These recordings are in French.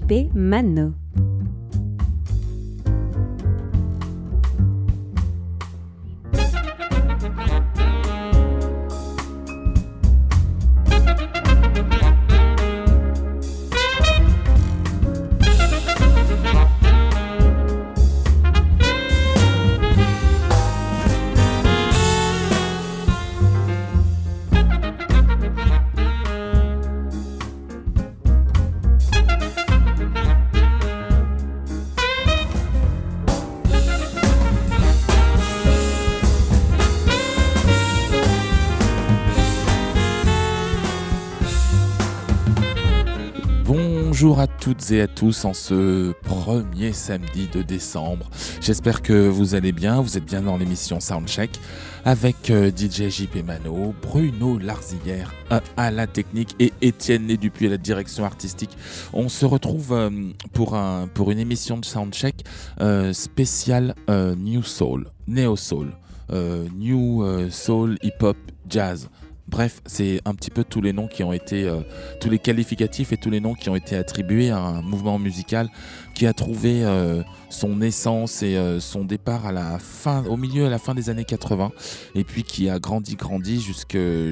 JP Mano. Toutes et à tous en ce premier samedi de décembre. J'espère que vous allez bien, vous êtes bien dans l'émission Soundcheck avec euh, DJ JP Mano, Bruno Larzillière euh, à la technique et Étienne Dupuis à la direction artistique. On se retrouve euh, pour, un, pour une émission de Soundcheck spéciale New Soul, Neo Soul, New Soul, Hip Hop, Jazz. Bref, c'est un petit peu tous les noms qui ont été, euh, tous les qualificatifs et tous les noms qui ont été attribués à un mouvement musical qui a trouvé euh, son essence et euh, son départ au milieu à la fin des années 80, et puis qui a grandi, grandi jusqu'à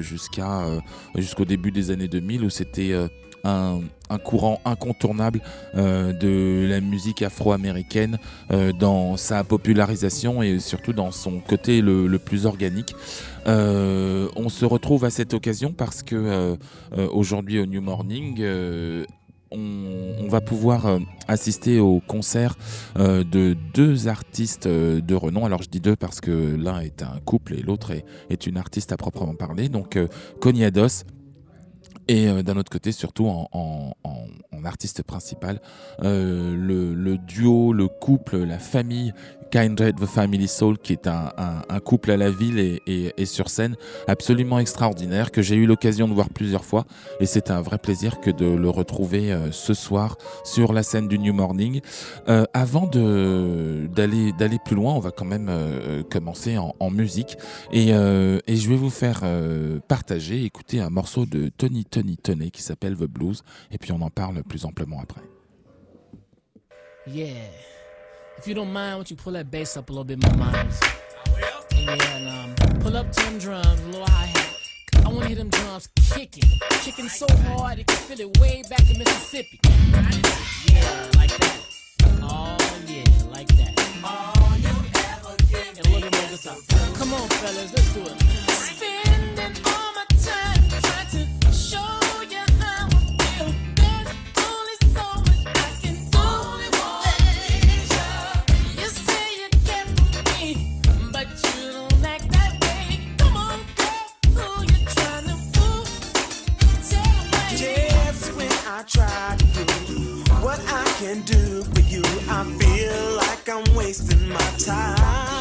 jusqu'au début des années 2000 où c'était un, courant incontournable de la musique afro-américaine dans sa popularisation et surtout dans son côté le, plus organique. Euh, on se retrouve à cette occasion parce que aujourd'hui au New Morning, on, va pouvoir assister au concert de deux artistes de renom. Alors je dis deux parce que l'un est un couple et l'autre est, une artiste à proprement parler. Donc Cognados et euh, d'un autre côté, surtout en, artiste principal, euh, le, duo, le couple, la famille Kindred the Family Soul, qui est un, couple à la ville et, sur scène absolument extraordinaire, que j'ai eu l'occasion de voir plusieurs fois. Et c'est un vrai plaisir que de le retrouver euh, ce soir sur la scène du New Morning. Euh, avant d'aller plus loin, on va quand même euh, commencer en, musique. Et, je vais vous faire partager, écouter un morceau de Tony Tony Tony qui s'appelle The Blues. Et puis on en parle plus amplement après. Yeah. If you don't mind, won't you pull that bass up a little bit more, minds? Yeah, and um, pull up ten drums, a little high hat. I wanna hear them drums kicking, kicking so hard you can feel it way back in Mississippi. Yeah, like that. Oh yeah, like that. And a little more guitar. Come on, fellas, let's do it. Spending all my time trying to show. I'm wasting my time.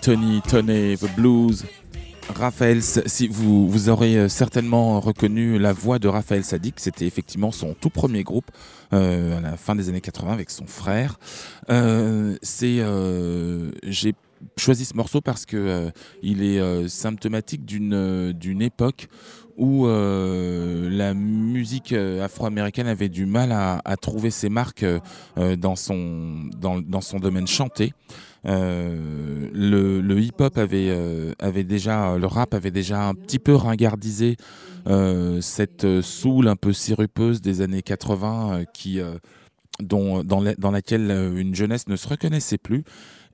Tony, Tony, The Blues. Raphaël, si vous, vous aurez euh, certainement reconnu la voix de Raphaël Sadik, c'était effectivement son tout premier groupe euh, à la fin des années 80 avec son frère. Euh, j'ai choisi ce morceau parce que il est symptomatique d'une époque où la musique afro-américaine avait du mal à, trouver ses marques dans son domaine chanté. Euh, le, hip-hop avait, euh, avait déjà, le rap avait déjà un petit peu ringardisé euh, cette soul un peu sirupeuse des années 80 euh, qui, dont, dans, la- dans laquelle une jeunesse ne se reconnaissait plus.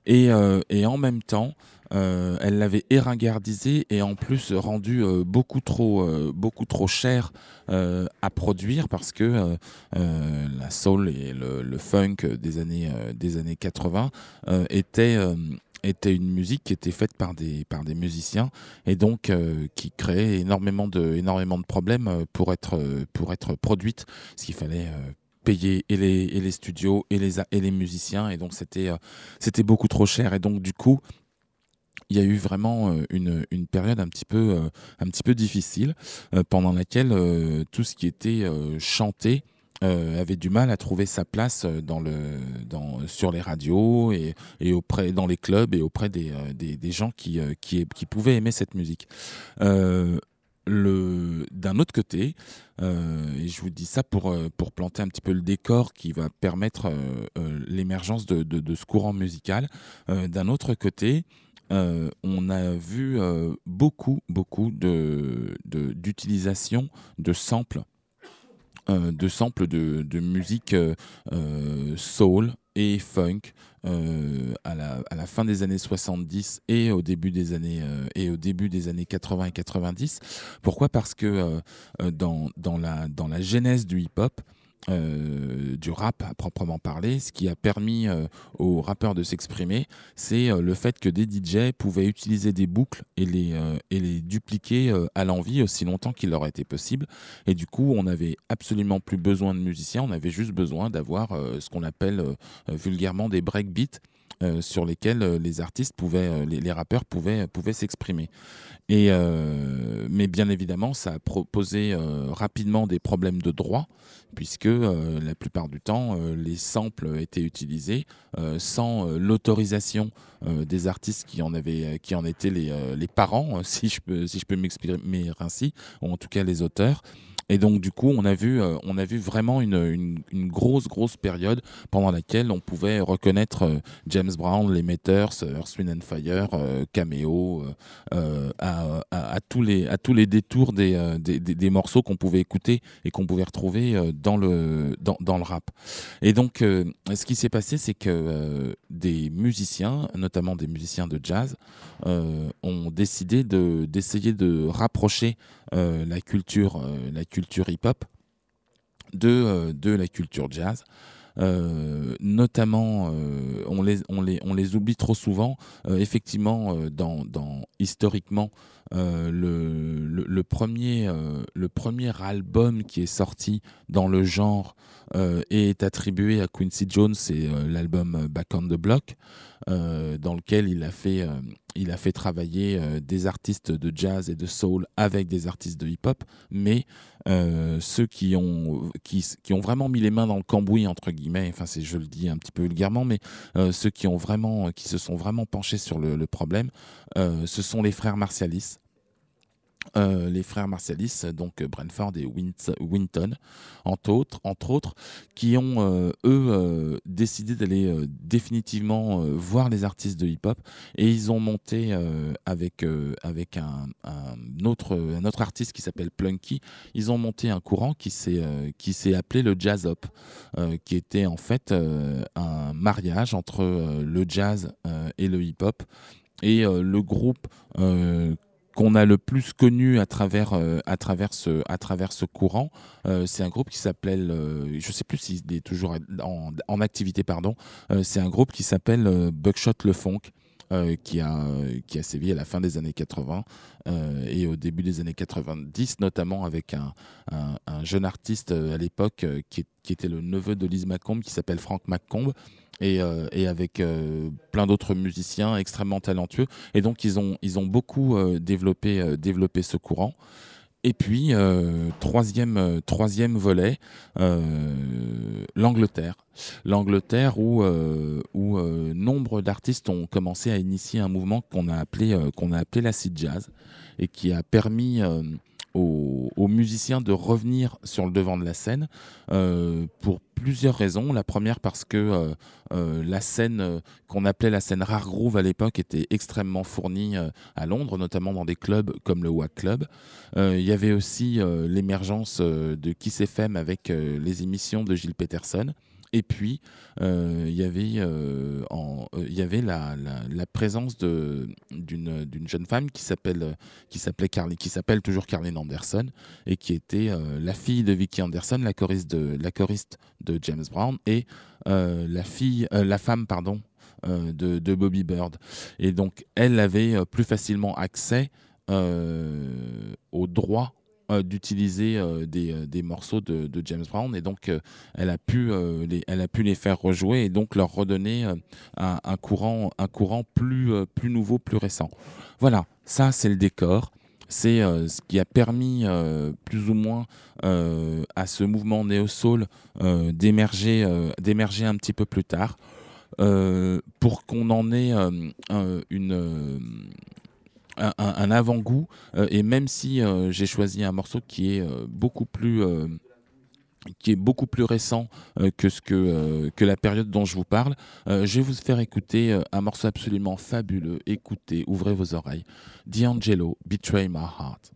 Et en même temps, euh, elle l'avait éringardisé et en plus rendu euh, beaucoup trop, euh, beaucoup trop cher euh, à produire parce que la soul et le, funk des années, des années 80 euh, était, était une musique qui était faite par des, par des musiciens et donc qui créait énormément de, énormément de problèmes pour être, pour être produite, ce qu'il fallait payer et les, et les studios et les, et les musiciens et donc c'était c'était beaucoup trop cher et donc du coup il y a eu vraiment euh, une, une période un petit peu, euh, un petit peu difficile euh, pendant laquelle tout ce qui était chanté avait du mal à trouver sa place dans le, dans, sur les radios et, et auprès, dans les clubs et auprès des, des, des gens qui, qui, qui pouvaient aimer cette musique. Euh, d'un autre côté, et je vous dis ça pour, pour planter un petit peu le décor qui va permettre l'émergence de, de, ce courant musical, d'un autre côté, euh, on a vu euh, beaucoup, beaucoup d'utilisation de samples, euh, de samples de, musique soul et funk à, la, fin des années 70 et au début des années euh, et au début des années 80 et 90. Pourquoi? Parce que dans, dans, la, dans la genèse du hip-hop, euh, du rap à proprement parler, ce qui a permis euh, aux rappeurs de s'exprimer, c'est euh, le fait que des DJ pouvaient utiliser des boucles et les, et les dupliquer à l'envie aussi longtemps qu'il leur était possible. Et du coup, on n'avait absolument plus besoin de musiciens, on avait juste besoin d'avoir ce qu'on appelle vulgairement des breakbeats. Euh, sur lesquels euh, les artistes pouvaient, euh, les, rappeurs pouvaient, pouvaient s'exprimer. Et mais bien évidemment, ça a proposé rapidement des problèmes de droit, puisque la plupart du temps, les samples étaient utilisés sans l'autorisation des artistes qui en avaient, qui en étaient les, les parents, si je peux, si je peux m'exprimer ainsi, ou en tout cas les auteurs. Et donc du coup, on a vu, euh, on a vu vraiment une, une, grosse, grosse période pendant laquelle on pouvait reconnaître euh, James Brown, les Meters, euh, Earth, Wind and Fire, euh, Cameo, à, tous les, à tous les détours des, des, morceaux qu'on pouvait écouter et qu'on pouvait retrouver dans le, dans, dans le rap. Et donc, ce qui s'est passé, c'est que des musiciens, notamment des musiciens de jazz, ont décidé de- d'essayer de, rapprocher la culture, euh, culture hip-hop de, euh, de la culture jazz. Euh, notamment, euh, on, les, on, les, on les oublie trop souvent. Euh, effectivement, euh, dans, dans, historiquement, euh, le, le, premier, euh, le premier album qui est sorti dans le genre euh, est attribué à Quincy Jones, c'est euh, l'album Back on the Block, euh, dans lequel il a fait, euh, il a fait travailler euh, des artistes de jazz et de soul avec des artistes de hip-hop, mais euh, ceux qui ont, qui, ont vraiment mis les mains dans le cambouis, entre guillemets, enfin c'est, je le dis un petit peu vulgairement, mais euh, ceux qui, ont vraiment, qui se sont vraiment penchés sur le, problème, euh, ce sont les frères Martialis. Euh, les frères Martialis, donc euh, Brentford et Wint- Winton, entre autres, entre autres qui ont, euh, eux, décidé d'aller définitivement voir les artistes de hip-hop et ils ont monté avec, avec un, autre, un autre artiste qui s'appelle Plunky, ils ont monté un courant qui s'est s'est appelé le jazz hop, qui était en fait un mariage entre le jazz et le hip-hop. Et le groupe qu'on a le plus connu à travers, euh, à travers, ce, à travers ce courant, euh, c'est un groupe qui s'appelle, euh, je ne sais plus s'il est toujours en, en activité, pardon, c'est un groupe qui s'appelle Buckshot Le Funk. qui, a, qui a sévi à la fin des années 80 euh, et au début des années 90, notamment avec un, un, un jeune artiste à l'époque qui, qui était le neveu de Lise Macomb, qui s'appelle Frank McComb, et, euh, et avec euh, plein d'autres musiciens extrêmement talentueux. Et donc, ils ont, ils ont beaucoup euh, développé, développé ce courant. Et puis, troisième, troisième volet, l'Angleterre. L'Angleterre où, où nombre d'artistes ont commencé à initier un mouvement qu'on a appelé, qu'on a appelé l'acid jazz et qui a permis aux, musiciens de revenir sur le devant de la scène euh, pour plusieurs raisons. La première parce que euh, euh, la scène qu'on appelait la scène rare groove à l'époque était extrêmement fournie à Londres, notamment dans des clubs comme le Wack Club. Il y avait aussi l'émergence de Kiss FM avec les émissions de Gilles Peterson. Et puis, euh, il y avait, euh, euh, y avait la, présence d'une jeune femme qui s'appelle qui qui s'appelle toujours Carlene Anderson et qui était la fille de Vicky Anderson, la choriste de de James Brown et la fille, la femme pardon de, Bobby Bird. Et donc elle avait plus facilement accès aux droits euh, d'utiliser euh, des, euh, des morceaux de, James Brown. Et donc elle a pu les, elle a pu les faire rejouer et donc leur redonner un, un courant un courant plus plus nouveau plus récent. Voilà. Ça c'est le décor. C'est ce qui a permis plus ou moins à ce mouvement néo soul euh, d'émerger d'émerger un petit peu plus tard. Pour qu'on en ait un- une un, avant-goût euh, et même si euh, j'ai choisi un morceau qui est euh, beaucoup plus qui est beaucoup plus récent que ce que, la période dont je vous parle. Je vais vous faire écouter un morceau absolument fabuleux. Écoutez, ouvrez vos oreilles. D'Angelo, Betray My Heart.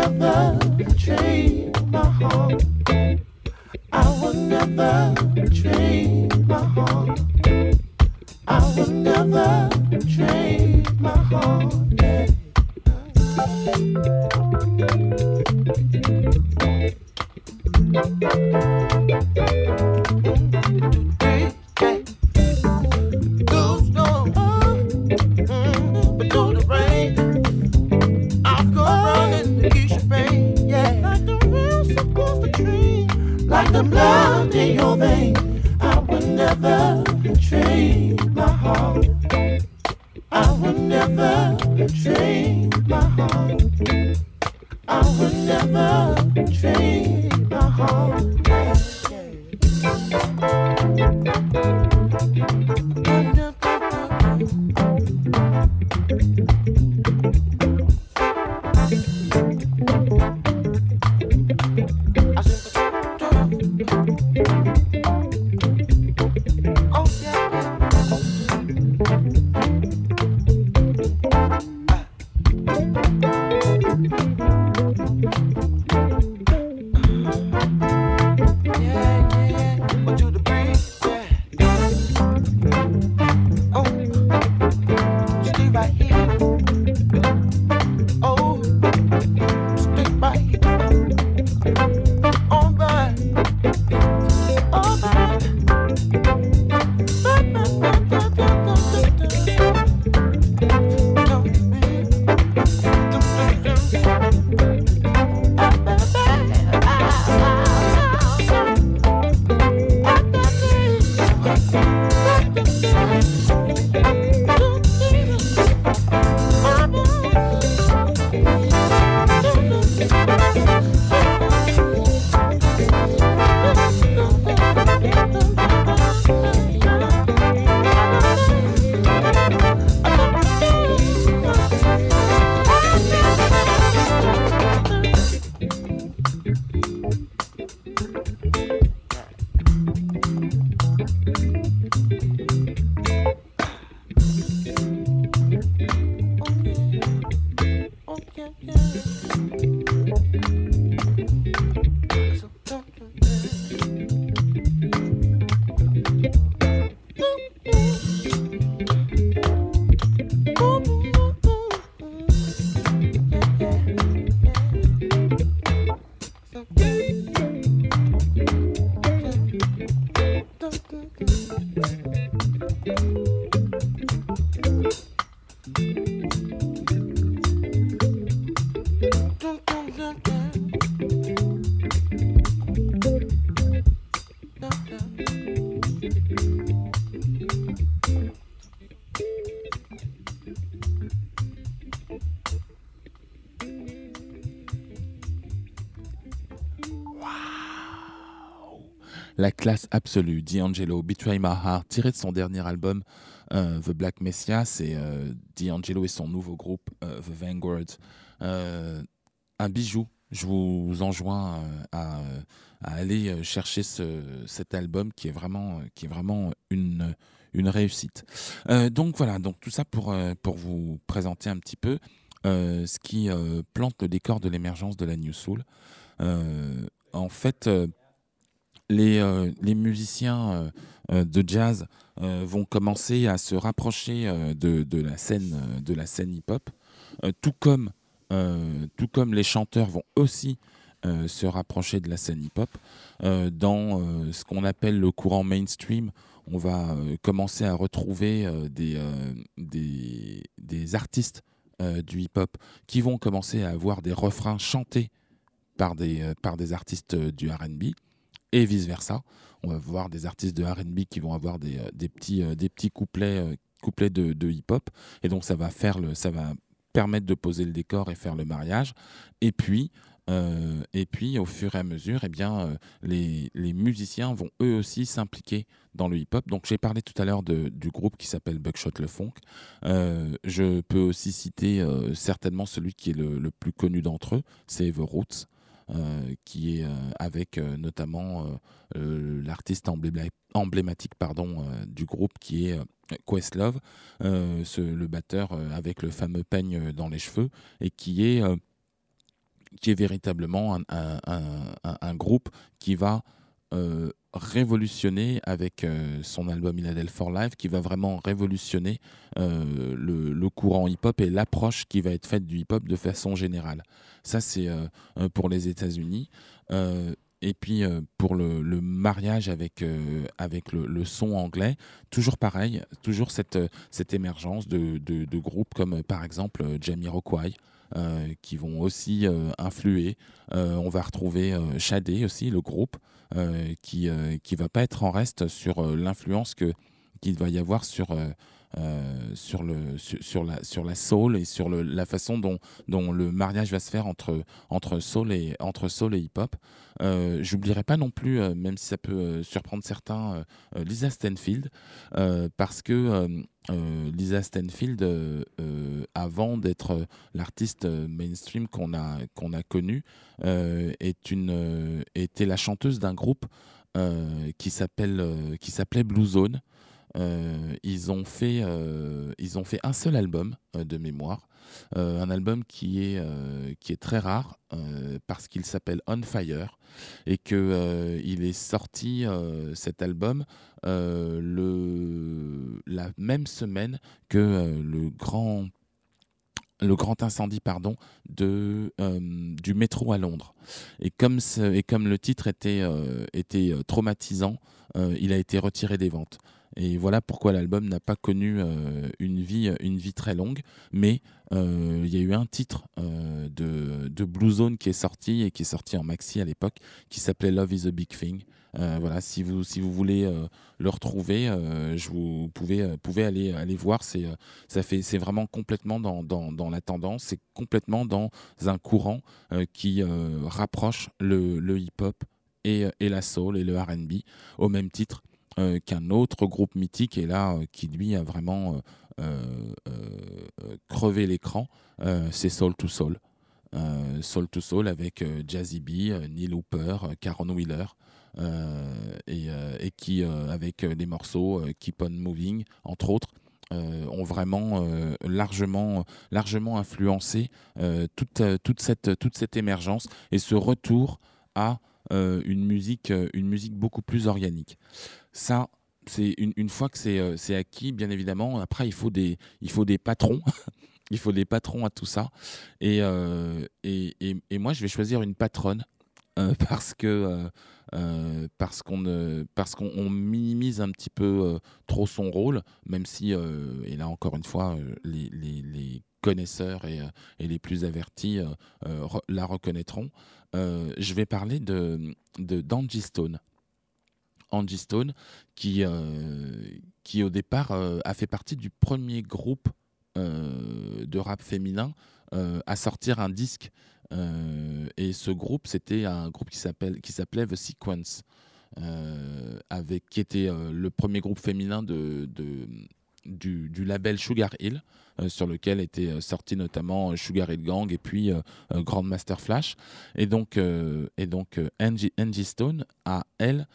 never my heart. I will never. la classe absolue. D'Angelo, Betray My Heart, tiré de son dernier album euh, The Black Messiah, c'est euh, D'Angelo et son nouveau groupe euh, The Vanguard. Euh, un bijou. Je vous enjoins à, aller chercher cet album qui est vraiment, qui est vraiment une, une réussite. donc voilà, donc tout ça pour, pour vous présenter un petit peu ce qui plante le décor de l'émergence de la New Soul. en fait, les, les musiciens de jazz vont commencer à se rapprocher de, la scène, hip-hop, tout comme les chanteurs vont aussi se rapprocher de la scène hip-hop. dans ce qu'on appelle le courant mainstream, on va commencer à retrouver des, artistes du hip-hop qui vont commencer à avoir des refrains chantés par des, par des artistes du RB et vice-versa. On va voir des artistes de RB qui vont avoir des, des petits, des petits couplets, couplets de, hip-hop. Et donc ça va, faire le, ça va permettre de poser le décor et faire le mariage. Et puis, euh, et puis, au fur et à mesure, eh bien, euh, les, musiciens vont eux aussi s'impliquer dans le hip-hop. Donc, j'ai parlé tout à l'heure du groupe qui s'appelle Buckshot Le Funk. Euh, je peux aussi citer certainement celui qui est le, le plus connu d'entre eux, c'est The Roots. Qui est avec notamment l'artiste emblématique pardon, du groupe qui est Questlove, le batteur avec le fameux peigne dans les cheveux, et qui est qui est véritablement un, groupe qui va euh, révolutionner avec euh, son album Inadel for Life, qui va vraiment révolutionner euh, le, courant hip-hop et l'approche qui va être faite du hip-hop de façon générale. Ça, c'est pour les États-Unis. et puis pour le, mariage avec, avec le, son anglais, toujours pareil, toujours cette, cette émergence de, de, groupes comme par exemple Jamiroquai, euh, qui vont aussi euh, influer. Euh, on va retrouver Shadé aussi, le groupe, qui qui va pas être en reste sur l'influence qu'il va y avoir sur sur, le, sur, la, sur la soul et sur la façon dont, dont le mariage va se faire entre, entre soul et, entre soul et hip-hop. Euh, J'oublierai pas non plus, même si ça peut surprendre certains, Lisa Stanfield, parce que euh, Lisa Stanfield, euh, euh, avant d'être l'artiste mainstream qu'on a, qu'on a connu, est une, était la chanteuse d'un groupe qui s'appelait Blue Zone. Ils, ont fait, ils ont fait un seul album de mémoire, un album qui est, qui est très rare parce qu'il s'appelle On Fire et qu'il il est sorti cet album euh, le, la même semaine que euh, le grand le grand incendie pardon de euh, du métro à Londres. Et comme et comme le titre était était traumatisant il a été retiré des ventes et voilà pourquoi l'album n'a pas connu une vie une vie très longue. Mais il y a eu un titre de, de Blue Zone qui est sorti et qui est sorti en maxi à l'époque qui s'appelait Love is a Big Thing. Euh, voilà, si vous, si vous voulez euh, le retrouver, euh, je vous pouvez, pouvez aller, aller voir. C'est, ça fait, c'est vraiment complètement dans, dans, dans la tendance, c'est complètement dans un courant qui rapproche le, le hip-hop et, et, la soul et le RB au même titre qu'un autre groupe mythique et là qui lui a vraiment crevé l'écran, c'est Soul to Soul. Soul to Soul avec Jazzy B, Neil Hooper, Caron Wheeler. Euh, euh, et, qui, euh, avec des morceaux Keep On Moving, entre autres, ont vraiment largement, largement influencé toute, toute, cette, toute cette émergence et ce retour à une, musique, une musique beaucoup plus organique. Ça, c'est une, une, fois que c'est acquis, bien évidemment, après, il faut des, il faut des patrons. il faut des patrons à tout ça. Et, et, et, moi, je vais choisir une patronne parce que euh, parce qu'on parce minimise un petit peu euh, trop son rôle, même si, euh, et là encore une fois, les, les, les connaisseurs et, et, les plus avertis la reconnaîtront. je vais parler de d'Angie Stone. Angie Stone, qui, qui au départ a fait partie du premier groupe de rap féminin à sortir un disque euh, et ce groupe, c'était un groupe qui s'appelait The Sequence, euh, avec, qui était euh, le premier groupe féminin de, de du, label Sugar Hill, euh, sur lequel étaient euh, sortis notamment euh, Sugar Hill Gang et puis euh, Grandmaster Flash. Et donc, et donc Angie, Stone a, elle,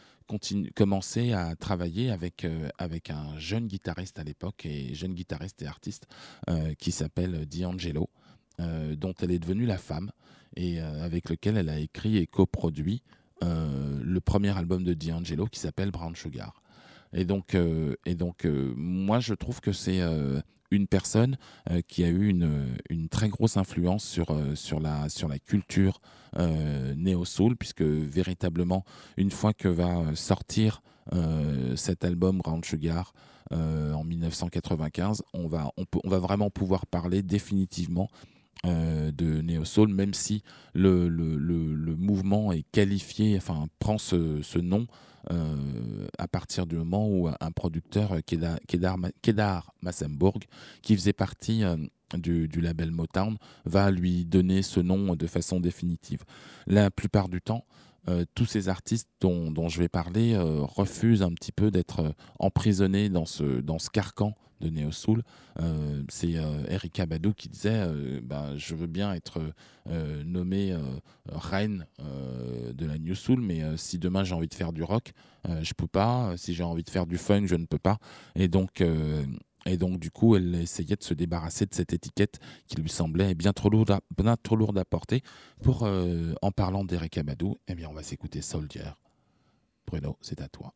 commencé à travailler avec, avec un jeune guitariste à l'époque, et jeune guitariste et artiste, qui s'appelle D'Angelo, dont elle est devenue la femme, et avec lequel elle a écrit et coproduit le premier album de D'Angelo qui s'appelle Brown Sugar. Et donc, euh, et donc euh, moi, je trouve que c'est euh, une personne qui a eu une, très grosse influence sur, sur, la, sur la culture euh, néo-soul, puisque véritablement, une fois que va sortir cet album Round Sugar en 1995, on va, on, peut, on va vraiment pouvoir parler définitivement de néo-soul, même si le, le, le, le, mouvement est qualifié, enfin prend ce, ce nom euh, à partir du moment où un producteur, euh, Kedar, Kedar, Massenburg, qui faisait partie euh, du, label Motown, va lui donner ce nom de façon définitive. La plupart du temps, tous ces artistes dont, je vais parler refusent un petit peu d'être emprisonnés dans ce, dans ce carcan de Neo Soul. Euh, c'est euh, Erika Badou qui disait euh, bah, Je veux bien être nommée reine de la New Soul, mais si demain j'ai envie de faire du rock, je peux pas. Si j'ai envie de faire du funk, je ne peux pas. Et donc. Et donc, du coup, elle essayait de se débarrasser de cette étiquette qui lui semblait bien trop lourde à, bien trop lourde à porter. Pour, en parlant d'Eric Amadou, eh bien, on va s'écouter Soldier. Bruno, c'est à toi.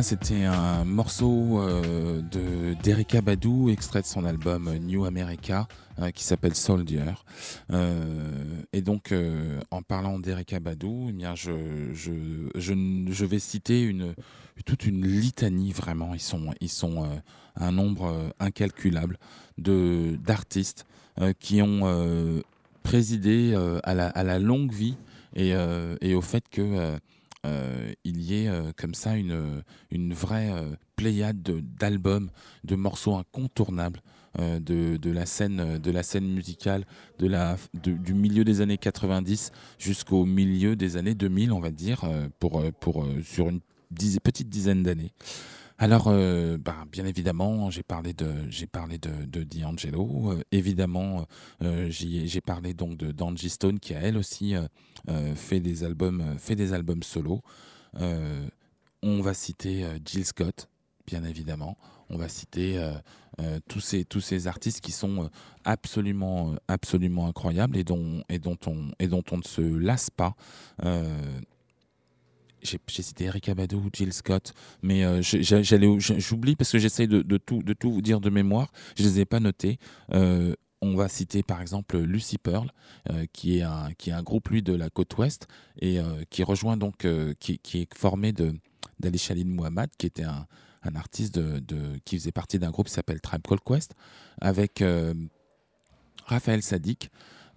Voilà, c'était un morceau euh, de d'Erika Badu, extrait de son album New America, euh, qui s'appelle Soldier. Euh, et donc, en parlant d'Erika Badu, eh bien, je, je, je, je vais citer une, toute une litanie, vraiment. Ils sont, ils sont un nombre incalculable d'artistes qui ont présidé à, la, à la longue vie et, et au fait que euh, euh, il y ait euh, comme ça une, une vraie euh, pléiade de- d'albums, de, morceaux incontournables euh, de, de la scène, euh, de la scène musicale de la, du milieu des années 90 jusqu'au milieu des années 2000, on va dire, euh, pour, euh, pour, euh, sur une petite dizaine d'années. Alors, euh, bah, bien évidemment, j'ai parlé de, j'ai parlé de, D'Angelo. Euh, évidemment, euh, j'ai parlé donc de d'Angie Stone qui a elle aussi fait des albums, fait des albums solo. On va citer Jill Scott, bien évidemment. On va citer tous ces artistes qui sont absolument absolument incroyables et dont et on ne se lasse pas. J'ai cité Erika Badu, Jill Scott, mais euh, j'oublie parce que j'essaye de, tout, vous dire de mémoire. Je les ai pas notés. Euh, on va citer par exemple Lucy Pearl, euh, qui, est un, groupe lui de la côte ouest et qui rejoint donc, qui, est formé de d'Ali Muhammad, qui était un, artiste de, qui faisait partie d'un groupe qui s'appelle Tribe Called Quest, avec Raphaël Sadik.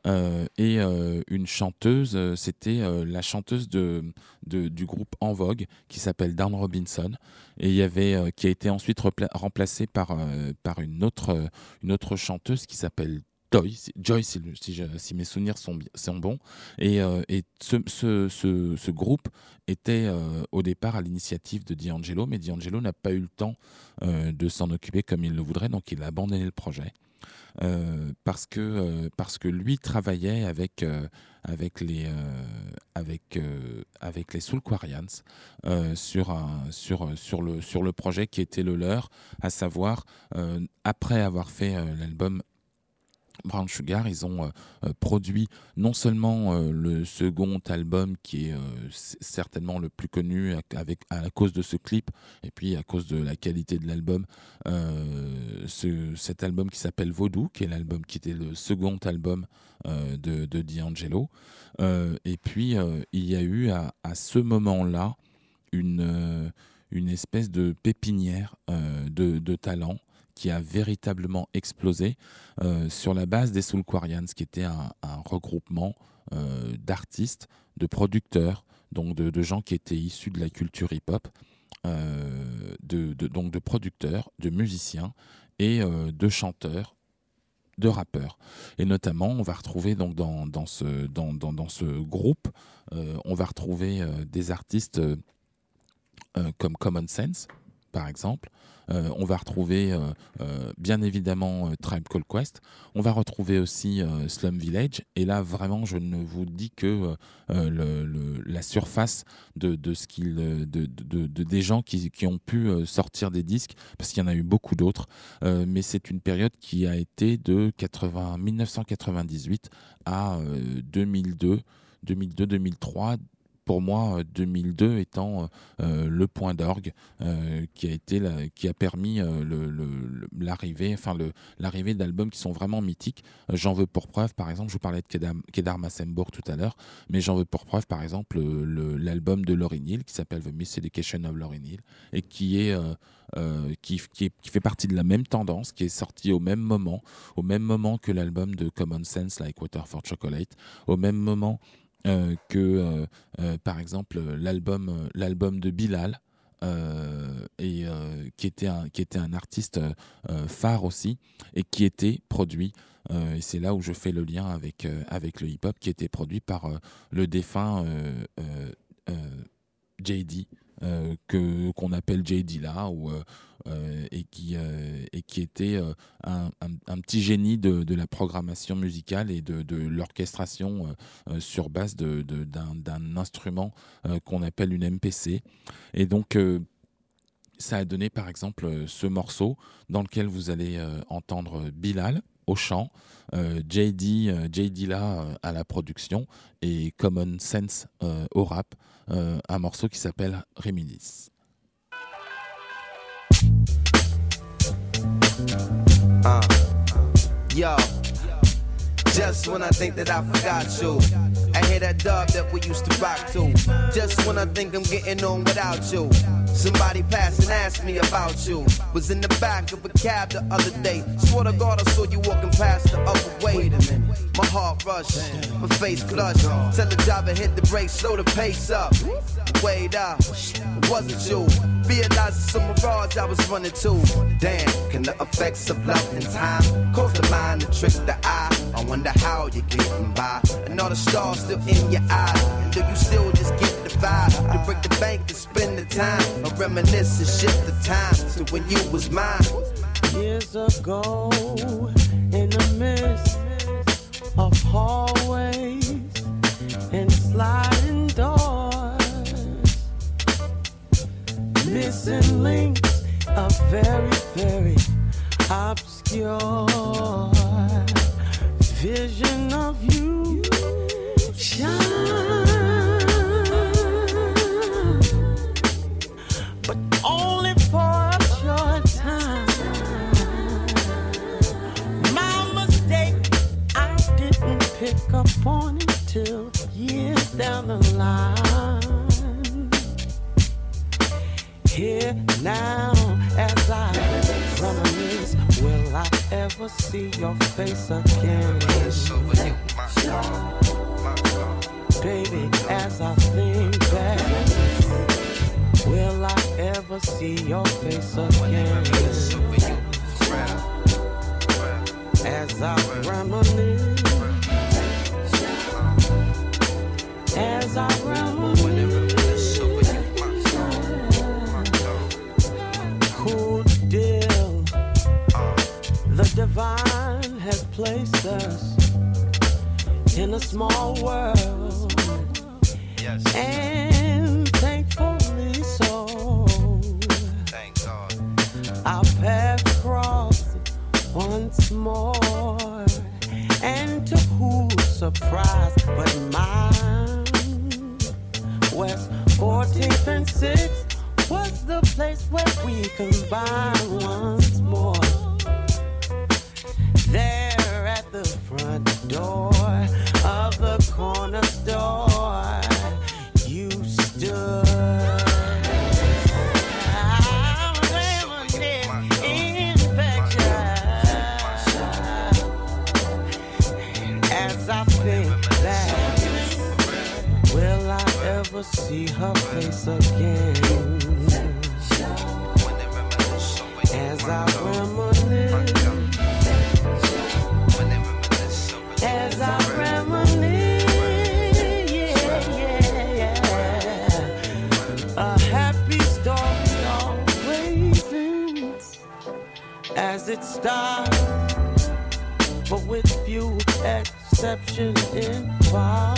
Euh, et euh, une chanteuse, euh, c'était la chanteuse de, du groupe En Vogue qui s'appelle Dawn Robinson. Et il y avait qui a été ensuite remplacée par par une autre une autre chanteuse qui s'appelle Joy, si- si, mes souvenirs sont, sont bons. Et, et ce, ce, ce, groupe était au départ à l'initiative de D'Angelo mais D'Angelo n'a pas eu le temps de s'en occuper comme il le voudrait donc il a abandonné le projet parce que euh, parce que lui travaillait avec euh, les euh, avec euh, Soulquarians euh, sur le projet qui était le leur, à savoir euh, après avoir fait euh, l'album Brown Sugar, ils ont euh, euh, produit non seulement euh, le second album qui est certainement le plus connu à- avec à cause de ce clip et puis à cause de la qualité de l'album, ce- cet album qui s'appelle Vaudou, qui est l'album qui était le second album de, de D'Angelo. Et puis il y a eu à, ce moment-là une, une espèce de pépinière de, de talent qui a véritablement explosé euh, sur la base des Soulquarians, qui était un, regroupement euh, d'artistes, de producteurs, donc de, gens qui étaient issus de la culture hip-hop, euh, de, donc de producteurs, de musiciens et de chanteurs de rappeurs. Et notamment, on va retrouver donc dans, dans, ce, dans, dans, ce groupe, on va retrouver des artistes comme Common Sense, par exemple. Euh, on va retrouver euh, euh, bien évidemment Tribe Called Quest. On va retrouver aussi Slum Village. Et là, vraiment, je ne vous dis que la surface de, ce qu'il, de, de- de- de- des gens qui, ont pu sortir des disques, parce qu'il y en a eu beaucoup d'autres. Mais c'est une période qui a été de 80, 1998 à euh, 2002, 2002-2003. Pour moi, euh, 2002 étant euh, le point d'orgue euh, qui a été qui a permis euh, l'arrivée, enfin l'arrivée d'albums qui sont vraiment mythiques. Euh, j'en veux pour preuve, par exemple, je vous parlais de Kedar, Kedar tout à l'heure, mais j'en veux pour preuve, par exemple, le- le- l'album de Lauryn Hill qui s'appelle The Miseducation of Lauryn Hill et qui est euh, euh, qui, fait partie de la même tendance, qui est sorti au même moment, au même moment que l'album de Common Sense, Like Water for Chocolate, au même moment euh, que, euh, euh, par exemple, l'album, euh, de Bilal, euh, et euh, qui était un qui était un artiste euh, euh, phare aussi et qui était produit euh, et c'est là où je fais le lien avec euh, avec le hip hop qui était produit par euh, le défunt euh, euh, euh, JD euh, que qu'on appelle JD là ou euh, euh, et qui euh, et qui était euh, un, un- petit génie de, de la programmation musicale et de, de l'orchestration euh, euh, sur base d'un, instrument euh, qu'on appelle une MPC et donc euh, ça a donné par exemple euh, ce morceau dans lequel vous allez euh, entendre Bilal Auchan, euh, JD, euh, JD là euh, à la production et Common Sense au rap, un morceau qui s'appelle Reminis. Uh, just when I think that I forgot you. Hear that dub that we used to rock to. Just when I think I'm getting on without you. Somebody passed and asked me about you. Was in the back of a cab the other day. Swear to God, I saw you walking past the other way. Wait a minute. My heart rushed, my face flushed. Tell the driver hit the brakes, slow the pace up. Wait up, it wasn't you. Realized it's a mirage I was running to. Damn, can the effects of love and time cause the mind to trick the eye? I wonder how you're getting by. And all the stars still in your eyes. And do you still just get the vibe? To break the bank and spend the time. Or reminisce and shift the time to when you was mine. years ago in the midst of hallways and sliding doors. Missing links, a very, very obscure vision of you ever see your face again? Baby, as I think back. Will I ever see your face again? As I reminisce, as I reminisce, cool deal. The divine has placed us in a small world. And thankfully so. Our paths crossed once more. And to whose surprise but mine? West 14th and 6th was the place where we combined once more. There at the front door see her face again? As I reminisce. As I reminisce, yeah, yeah, yeah. A happy story always ends as it starts, but with few exceptions involved.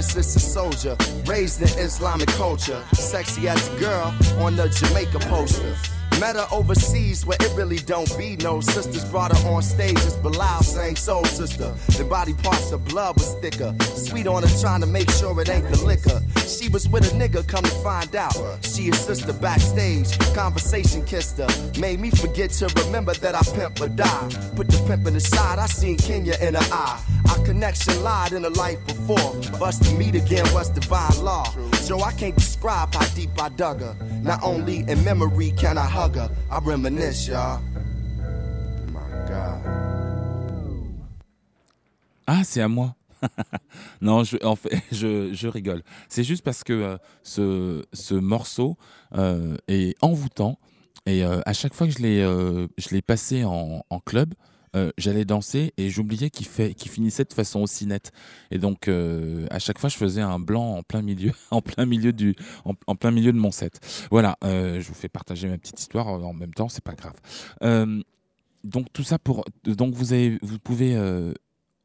A soldier, raised in Islamic culture, sexy as a girl on the Jamaica poster. Met her overseas where it really don't be no sisters. Brought her on stage as Bilal sang Soul Sister. The body parts of blood was thicker. Sweet on her trying to make sure it ain't the liquor. She was with a nigga, come to find out. She his sister backstage. Conversation kissed her. Made me forget to remember that I pimp or die. Put the pimpin' aside, I seen Kenya in her eye. Our connection lied in a life before. For us to meet again was divine law. So I can't describe how deep I dug her. Not only in memory can I hug her, I reminisce, y'all. My God. Ah, c'est à moi. non, je, en fait, je, je rigole. C'est juste parce que euh, ce, ce morceau euh, est envoûtant et euh, à chaque fois que je l'ai, passé en, en club, j'allais danser et j'oubliais qu'il qu'il finissait de façon aussi nette. Et donc, à chaque fois, je faisais un blanc en plein milieu, en plein milieu du, en, plein milieu de mon set. Voilà, je vous fais partager ma petite histoire en même temps, c'est pas grave. Donc tout ça pour, donc vous avez, vous pouvez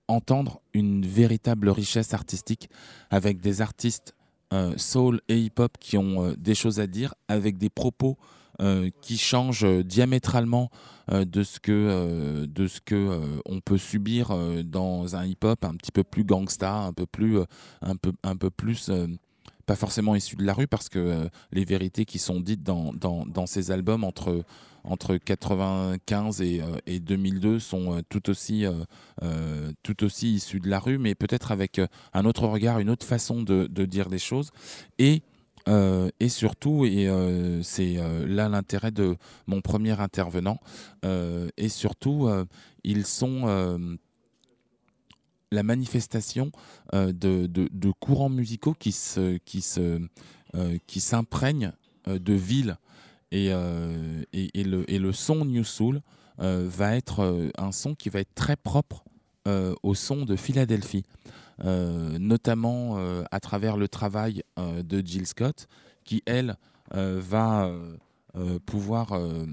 entendre une véritable richesse artistique avec des artistes euh, soul et hip-hop qui ont euh, des choses à dire, avec des propos euh, qui changent diamétralement de ce que, de ce que on peut subir dans un hip-hop un petit peu plus gangsta, un peu plus, un peu, un peu plus pas forcément issu de la rue parce que les vérités qui sont dites dans, dans ces albums entre, entre 95 et, euh, et 2002 sont euh, tout, aussi, euh, euh, tout aussi issues de la rue, mais peut-être avec euh, un autre regard, une autre façon de, dire les choses. Et, euh, surtout, et euh, c'est euh, là l'intérêt de mon premier intervenant, euh, et surtout, euh, ils sont euh, la manifestation euh, de, courants musicaux qui se, qui se, euh, qui s'imprègnent euh, de villes et, euh, et, le, son New Soul euh, va être euh, un son qui va être très propre au son de Philadelphie, notamment à travers le travail de Jill Scott, qui elle va euh, pouvoir, euh,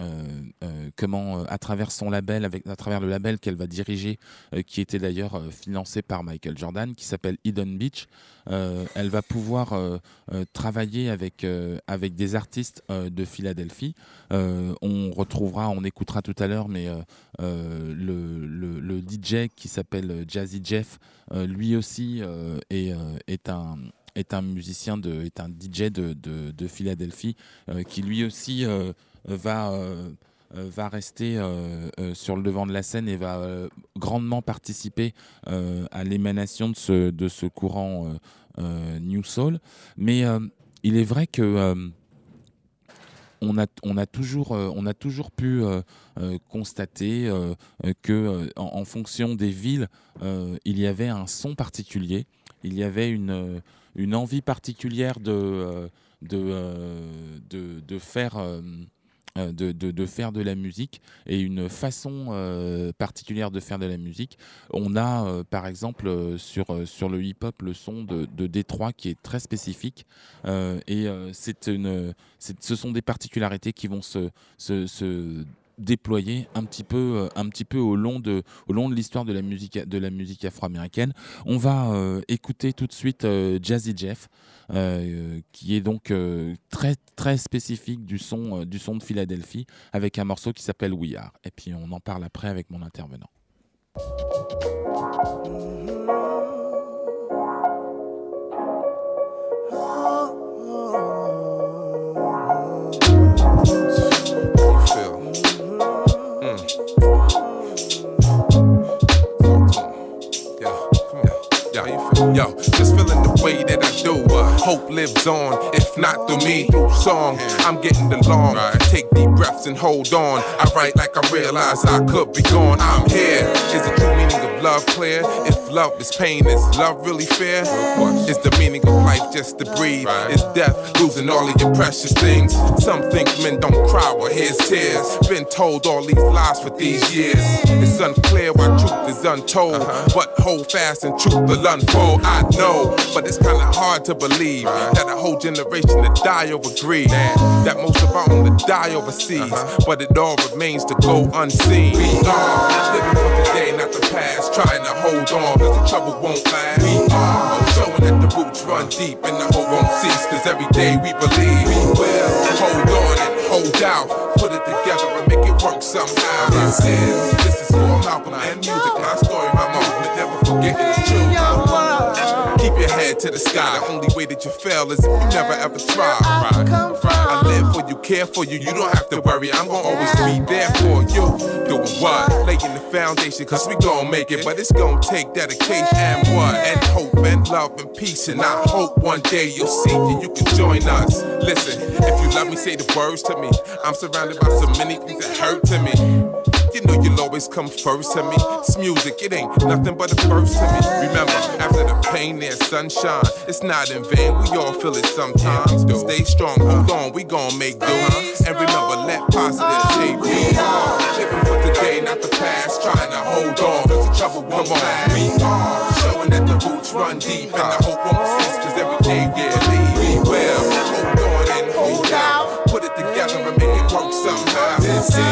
euh, comment, à travers son label, avec, à travers le label qu'elle va diriger, qui était d'ailleurs financé par Michael Jordan, qui s'appelle Eden Beach, elle va pouvoir travailler avec, avec des artistes de Philadelphie. On retrouvera, on écoutera tout à l'heure, mais le, le- le DJ qui s'appelle Jazzy Jeff, lui aussi est, est un est un musicien de est un DJ de, de, de Philadelphie euh, qui lui aussi euh, va euh, va rester sur le devant de la scène et va grandement participer à l'émanation de ce, de ce courant New Soul. Mais il est vrai que on a, on, a toujours, on a toujours pu constater que en, fonction des villes, il y avait un son particulier, il y avait une, une envie particulière de, euh, de, euh, de, de faire euh, de, de- faire de la musique et une façon particulière de faire de la musique. On a par exemple sur, sur le hip-hop le son de, de Détroit qui est très spécifique et c'est une, ce sont des particularités qui vont se, se, se déployer un petit peu, euh, un petit peu au long de, au long de l'histoire de la musique, de la musique afro-américaine. On va euh, écouter tout de suite euh, Jazzy Jeff, euh, qui est donc très très spécifique du son, du son de Philadelphie, avec un morceau qui s'appelle We Are. Et puis on en parle après avec mon intervenant. Feel? Yo, just feeling the way that I do. Uh, hope lives on, if not through me, through song. I'm getting along. Take deep breaths and hold on. I write like I realize I could be gone. I'm here. Is the true love clear? If love is pain, is love really fair? Is the meaning of life just to breathe? Is death losing all of your precious things? Some think men don't cry, well here's tears. Been told all these lies for these years. It's unclear why truth is untold. Uh-huh. But hold fast and truth will unfold. I know, but it's kinda hard to believe uh-huh. that a whole generation to die over greed. That most of our own to die overseas. Uh-huh. But it all remains to go unseen. We are living for today, not the past. Trying to hold on, cause the trouble won't last. We are showing that the roots run deep and the hope won't cease. Cause every day we believe we will hold on and hold out. Work somehow. This is, this is for Malcolm and music. My story, my movement, never forget it's true. Keep your head to the sky. The only way that you fail is if you never ever try. I live for you, care for you. You don't have to worry. I'm gonna always be there for you. Doing what? Laying the foundation, cause we gon' make it. But it's gonna take dedication and what? And hope and love and peace. And I hope one day you'll see and you can join us. Listen, if you love me, say the words to me. I'm surrounded by so many things that hurt to me. You know you'll always come first to me. It's music, it ain't nothing but a first to me. Remember, after the pain, there's sunshine. It's not in vain, we all feel it sometimes. Stay strong, hold on, we gon' make do. Huh? And remember, let positive shape you. Living for today, not the past. Trying to hold on, cause the trouble won't last. We are showing that the roots run deep, and the hope won't cease, cause every day believe we will. Hold on and hold out. Put it together and make it work somehow. This is, this is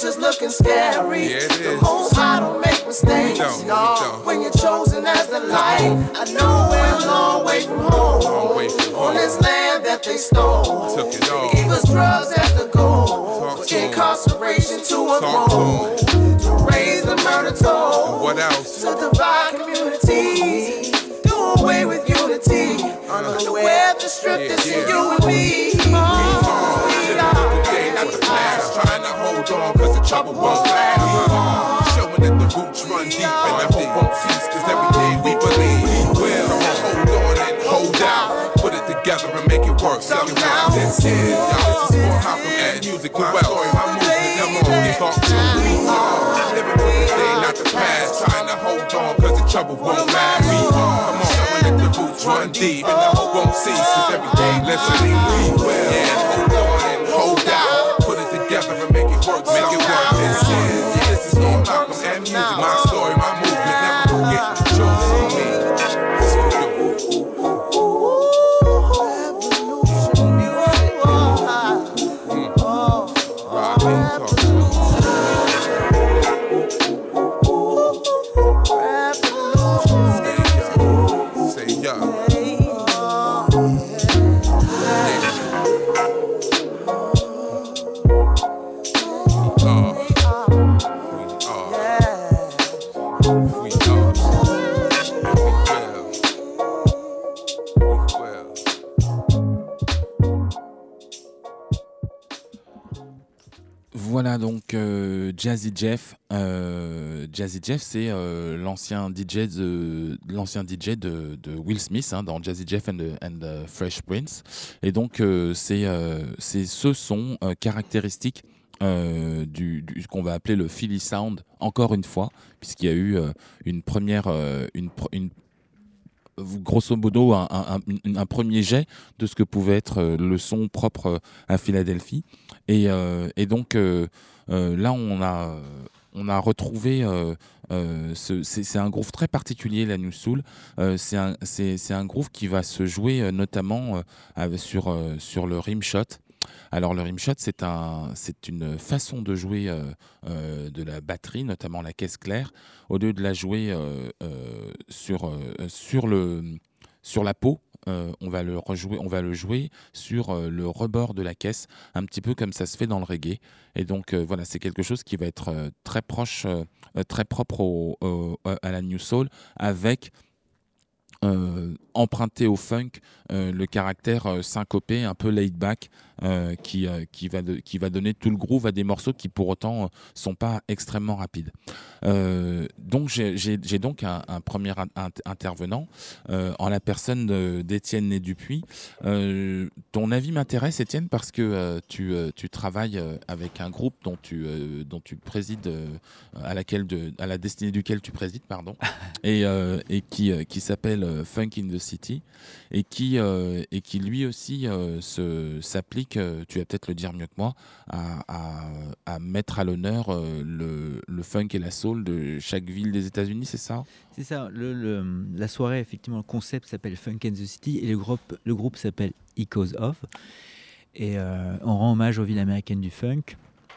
future's looking scary. Yeah, the most high don't make mistakes. Don't, no. When you're chosen as the light, I know we're a long way from home. Long way from On this land that they stole. Took it all. They gave us drugs as the goal. Talk For incarceration to a Talk to. To raise the murder toll. What else? To divide communities. Do away with unity. Uh-huh. Underwear the strip Yeah, that's in yeah. you and me. Trouble won't last. Uh-huh. Showing that the roots run deep and the hope won't cease, cause every day we believe we will. Hold on and hold out. Put it together and make it work somehow. This is, y'all, this is for Malcolm X. Music, my story, my movement. Come on, get talk to me. Living for the day, not the past. Trying to hold on, cause the trouble won't last. We are. Come on, showing that the roots run deep and the hope won't cease, cause every day, believe we will. Yeah, Jazzy Jeff. Euh, Jazzy Jeff, c'est euh, l'ancien DJ de l'ancien DJ de, Will Smith hein, dans Jazzy Jeff and and Fresh Prince. Et donc euh, c'est c'est ce son caractéristique euh, du, ce qu'on va appeler le Philly Sound. Encore une fois, puisqu'il y a eu une première une, grosso modo un, premier jet de ce que pouvait être le son propre à Philadelphie. Et, donc là, on a, euh, retrouvé. euh, euh, ce- c'est un groove très particulier, la New Soul. Euh, c'est un, un groove qui va se jouer euh, notamment euh, sur, euh, sur le rimshot. Alors le rimshot, c'est un, c'est une façon de jouer euh, euh, de la batterie, notamment la caisse claire, au lieu de la jouer euh, euh, euh, sur la peau. Euh, on, va le rejouer, on va le jouer sur euh, le rebord de la caisse, un petit peu comme ça se fait dans le reggae. Et donc euh, voilà, c'est quelque chose qui va être très proche, très propre à la New Soul, avec euh, emprunté au funk euh, le caractère euh, syncopé, un peu laid back, euh, qui, qui, va de- qui va donner tout le groove à des morceaux qui pour autant sont pas extrêmement rapides. Donc j'ai donc un, un premier in- int- intervenant en la personne d'Étienne Né Dupuis. Ton avis m'intéresse Étienne parce que tu, tu travailles avec un groupe dont tu, dont tu présides, à, laquelle de, à la destinée duquel tu présides, pardon, et, et qui, qui s'appelle euh, Funk in the City et qui, euh, et qui lui aussi euh, s'applique, tu vas peut-être le dire mieux que moi, à, à- mettre à l'honneur le, le funk et la soul de chaque ville des États-Unis, c'est ça? C'est ça, la soirée, effectivement, le concept s'appelle Funk and the City et le groupe, le groupe s'appelle Echoes of. Et on rend hommage aux villes américaines du funk.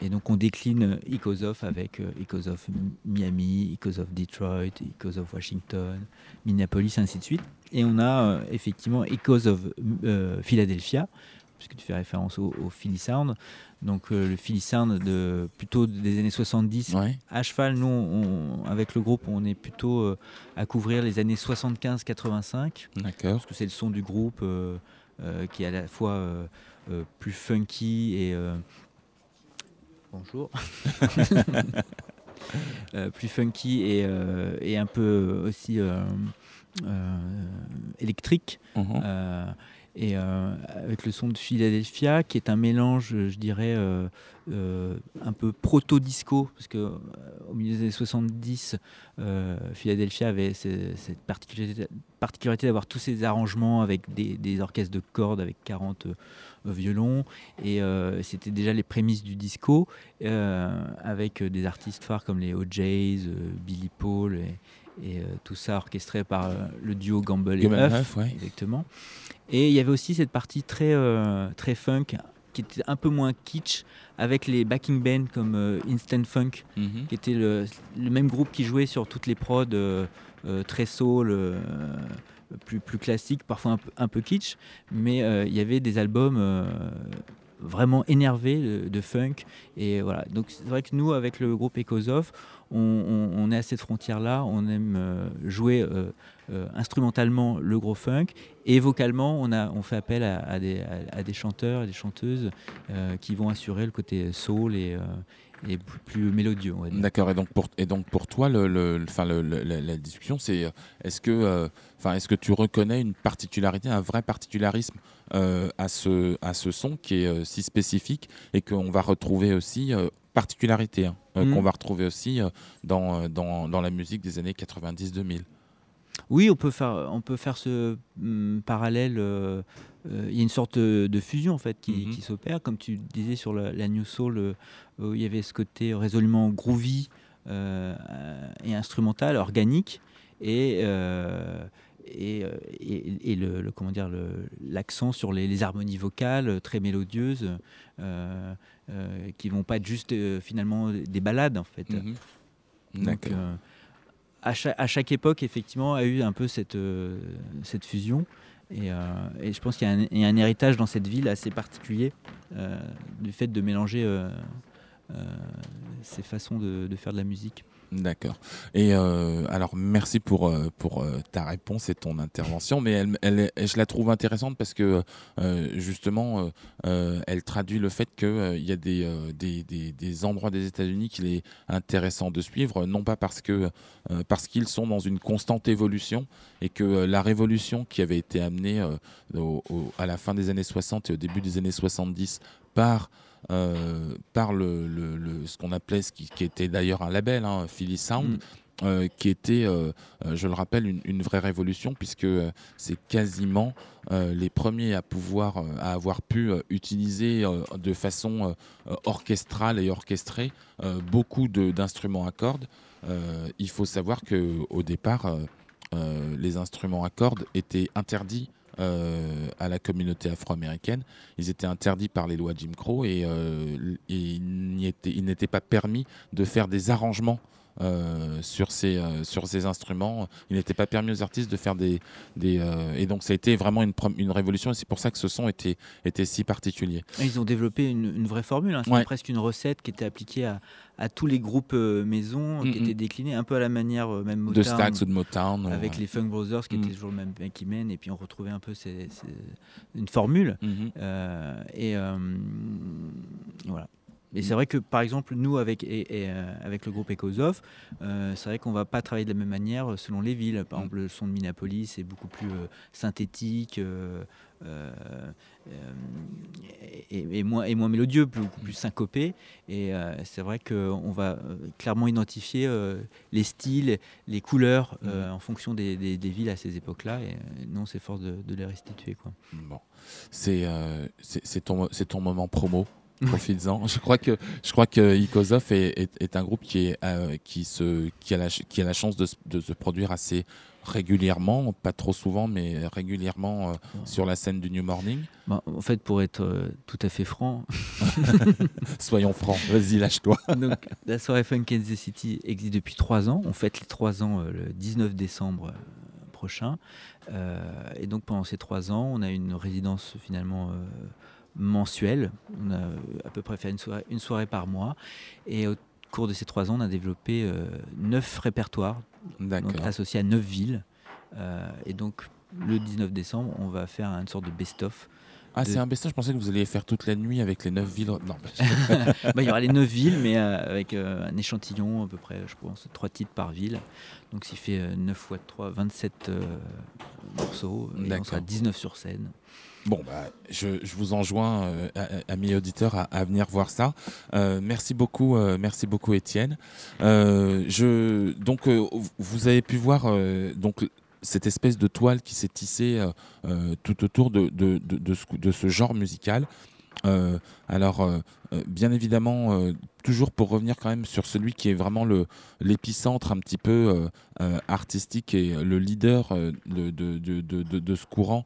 Et donc on décline Echoes of avec euh, Echoes of Miami, Echoes of Detroit, Echoes of Washington, Minneapolis, ainsi de suite. Et on a euh, effectivement Echoes of euh, Philadelphia, puisque tu fais référence au, au Philly Sound. Donc euh, le Philly Sound de, plutôt des années 70 Ouais. à cheval, nous, on- avec le groupe, on est plutôt euh, à couvrir les années 75-85, D'accord. parce que c'est le son du groupe euh, euh, qui est à la fois euh, euh, plus funky et... Bonjour. Euh, plus funky et, euh, et un peu aussi euh, électrique. Mhm. Et avec le son de Philadelphia, qui est un mélange, je dirais, un peu proto-disco, parce que au milieu des années 70, euh, Philadelphia avait ce- cette particularité, particularité d'avoir tous ces arrangements avec des, des orchestres de cordes avec 40 au violon. Et euh, c'était déjà les prémices du disco, euh, avec euh, des artistes phares comme les OJs, euh, Billy Paul, et, et, euh, tout ça orchestré par euh, le duo Gamble et Huff. Ouais. Exactement. Et il y avait aussi cette partie très, euh, très funk, qui était un peu moins kitsch, avec les backing bands comme euh, Instant Funk, Mhm. qui était le, le même groupe qui jouait sur toutes les prods euh, euh, très soul, euh, plus, plus classiques, parfois un peu, kitsch, mais euh, il y avait des albums euh, vraiment énervés de, funk. Et voilà. Donc c'est vrai que nous, avec le groupe Echoes Off, on, on- est à cette frontière-là. On aime euh, jouer instrumentalement le gros funk et vocalement, on, a, on fait appel à, des, à- des chanteurs et des chanteuses qui vont assurer le côté soul et, et plus, mélodieux. D'accord. Et donc pour et donc pour toi, le, le- le- enfin le- le- la, discussion, c'est euh, est-ce que euh, enfin est-ce que tu reconnais une particularité, un vrai particularisme euh, à ce à ce son qui est euh, si spécifique et qu'on va retrouver aussi euh, particularité hein, euh, Mhm. qu'on va retrouver aussi euh, dans, dans dans la musique des années 90-2000. Oui, on peut faire, on peut faire ce hum, parallèle. Euh, Il y a une sorte de, fusion en fait qui, Mhm. qui s'opère, comme tu disais sur la, la New Soul, euh, où il y avait ce côté résolument groovy euh, et instrumental, organique, et et, et- et le, le- comment dire le- l'accent sur les, les harmonies vocales très mélodieuses, euh, euh, qui vont pas être juste euh, finalement des balades en fait. Mhm. Donc, à, chaque, à chaque époque, effectivement, a eu un peu cette, cette fusion. Et, euh, et je pense qu'il y, a un- héritage dans cette ville assez particulier euh, du fait de mélanger euh, ces façons de faire de la musique. D'accord. Et euh, alors, merci pour, euh, pour euh, ta réponse et ton intervention, mais elle, je la trouve intéressante parce que justement, elle traduit le fait qu'il y a des, des, des, endroits des États-Unis qu'il est intéressant de suivre, non pas parce que parce qu'ils sont dans une constante évolution et que la révolution qui avait été amenée à la fin des années 60 et au début des années 70 par par le, le- le- ce qu'on appelait, ce qui, qui était d'ailleurs un label, hein, Philly Sound, Mm. euh, qui était, euh, euh, je le rappelle, une, une vraie révolution, puisque euh, c'est quasiment euh, les premiers à pouvoir, euh, à avoir pu euh, utiliser euh, de façon euh, euh, orchestrale et orchestrée euh, beaucoup d'instruments à cordes. Euh, il faut savoir que au départ, euh, euh, les instruments à cordes étaient interdits euh, à la communauté afro-américaine. Ils étaient interdits par les lois Jim Crow et, euh, et il n'était pas permis de faire des arrangements euh, sur, ces, euh, sur ces instruments. Il n'était pas permis aux artistes de faire des... des euh, et donc ça a été vraiment une, une révolution et c'est pour ça que ce son était, était si particulier. Et Ils ont développé une, une vraie formule. hein. C'était Ouais. presque une recette qui était appliquée à, à tous les groupes maisons, qui était déclinée un peu à la manière même De Motown, Stax ou de Motown. avec les Funk Brothers qui étaient toujours le même qui mène et puis on retrouvait un peu ces- ces- une formule Mhm. Euh, et voilà et c'est vrai que par exemple nous avec et, et, euh, avec le groupe Echoes Off euh, c'est vrai qu'on va pas travailler de la même manière euh, selon les villes par Mm. exemple le son de Minneapolis est beaucoup plus euh, synthétique et, et moins, et moins mélodieux, beaucoup plus syncopé. Et c'est vrai qu'on va clairement identifier les styles, les couleurs en fonction des, des- des villes à ces époques-là. Et nous, on s'efforce de, de les restituer. Quoi. Bon, c'est c'est c'est ton, c'est ton moment promo? Profites-en. je crois que je crois que Ikozov est, est, est un groupe qui est euh, qui se qui a la ch- qui a la chance de, se- de se produire assez régulièrement, pas trop souvent, mais régulièrement euh, sur la scène du New Morning. Bon, en fait, pour être euh, tout à fait franc, Soyons francs. Vas-y, lâche-toi. donc, la soirée Fun Kansas City existe depuis trois ans. On fête les trois ans le 19 décembre prochain. Et donc pendant ces trois ans, on a une résidence finalement mensuelle. On a euh, à peu près fait une soirée, une soirée par mois. Et au cours de ces trois ans, on a développé euh, neuf répertoires donc associés à neuf villes. Euh, et donc le 19 décembre, on va faire une sorte de best-of. Ah, de- c'est un best Je pensais que vous alliez faire toute la nuit avec les neuf villes. Non, bah, Bah, il y aura les 9 villes, mais euh, avec euh, un échantillon à peu près, je pense, 3 titres par ville. Donc, s'il fait euh, 9 fois 3, 27 euh, morceaux. Et on sera 19 sur scène. Bon, bah, je, je vous enjoins, euh, amis auditeurs, à, à venir voir ça. Euh, merci beaucoup, euh, merci beaucoup, Étienne. Euh, je, donc, euh, vous avez pu voir, euh, donc, cette espèce de toile qui s'est tissée tout autour de, de, de- de ce, de ce genre musical. Euh, alors, euh, euh, bien évidemment, toujours pour revenir quand même sur celui qui est vraiment le l'épicentre un petit peu artistique et le leader de, de, de, de, ce courant,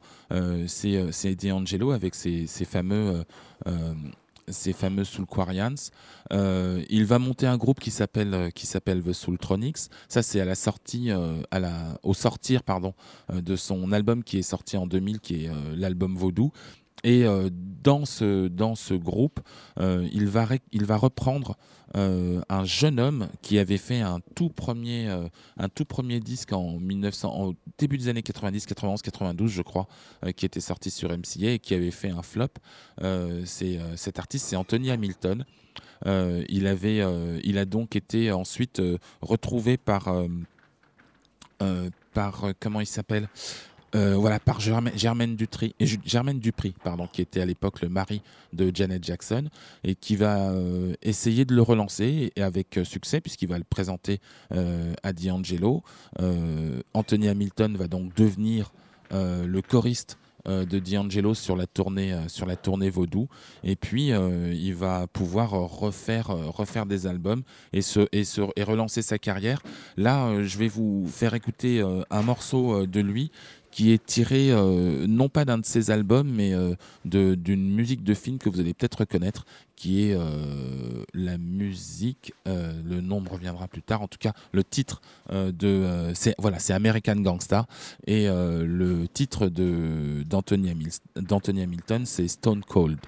c'est D'Angelo avec ses, ses fameux ces fameux Soulquarians. Il va monter un groupe qui s'appelle qui s'appelle The Soultronics. Ça c'est à la sortie à la au sortir pardon de son album qui est sorti en 2000 qui est l'album Vaudou. Et euh, dans ce dans ce groupe, euh, il va il va reprendre euh, un jeune homme qui avait fait un tout premier un tout premier disque en 1900 au début des années 90 91 92 je crois qui était sorti sur MCA et qui avait fait un flop cet artiste, c'est Anthony Hamilton. Il avait, il a donc été ensuite retrouvé par, par comment il s'appelle? Euh, voilà, par Germaine, Germaine Dupri, pardon, qui était à l'époque le mari de Janet Jackson, et qui va euh, essayer de le relancer, et avec euh, succès, puisqu'il va le présenter à D'Angelo. Anthony Hamilton va donc devenir le choriste de D'Angelo sur la tournée sur la tournée Vaudou et puis il va pouvoir refaire refaire des albums et se et se et relancer sa carrière là je vais vous faire écouter un morceau de lui qui est tiré euh, non pas d'un de ses albums mais euh, d'une musique de film que vous allez peut-être reconnaître qui est euh, la musique euh, le nom reviendra plus tard en tout cas le titre de c'est voilà c'est American Gangsta et le titre d'Anthony Hamil- d'Anthony Hamilton, c'est Stone Cold.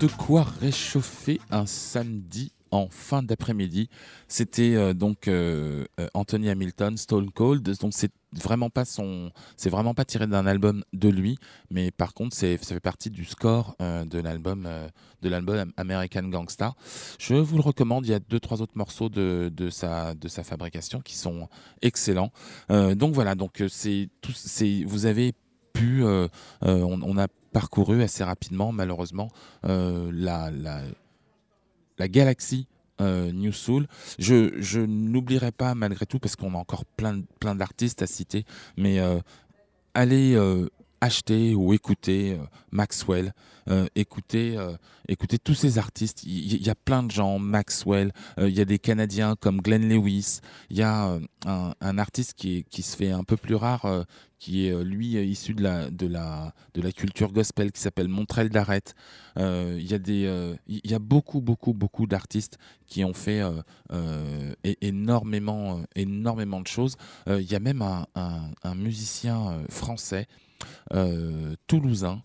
De quoi réchauffer un samedi en fin d'après-midi. C'était euh, donc euh, euh, Anthony Hamilton, Stone Cold. Donc c'est vraiment pas son, c'est vraiment pas tiré d'un album de lui, mais par contre c'est, ça fait partie du score de l'album, de l'album American Gangsta. Je vous le recommande. Il y a deux trois autres morceaux de, de sa, de sa fabrication qui sont excellents. Donc voilà. Donc c'est tout, c'est, vous avez pu, on, on a parcouru assez rapidement, malheureusement, euh, la, la, la galaxie euh, New Soul. Je, je n'oublierai pas malgré tout, parce qu'on a encore plein, plein d'artistes à citer, mais euh, allez acheter ou écouter euh, Maxwell, euh, écouter, euh, écouter tous ces artistes. Il y, a plein de gens, Maxwell, euh, il y a des Canadiens comme Glenn Lewis, il y a euh, un, artiste qui, qui se fait un peu plus rare, euh, qui est euh, lui euh, issu de la, de, la, de la culture gospel, qui s'appelle Montrell d'Arrête. Euh, Il y a euh, y a beaucoup, beaucoup, beaucoup d'artistes qui ont fait euh, euh, énormément, euh, énormément de choses. Euh, Il y a même un, musicien euh, français, euh, toulousain,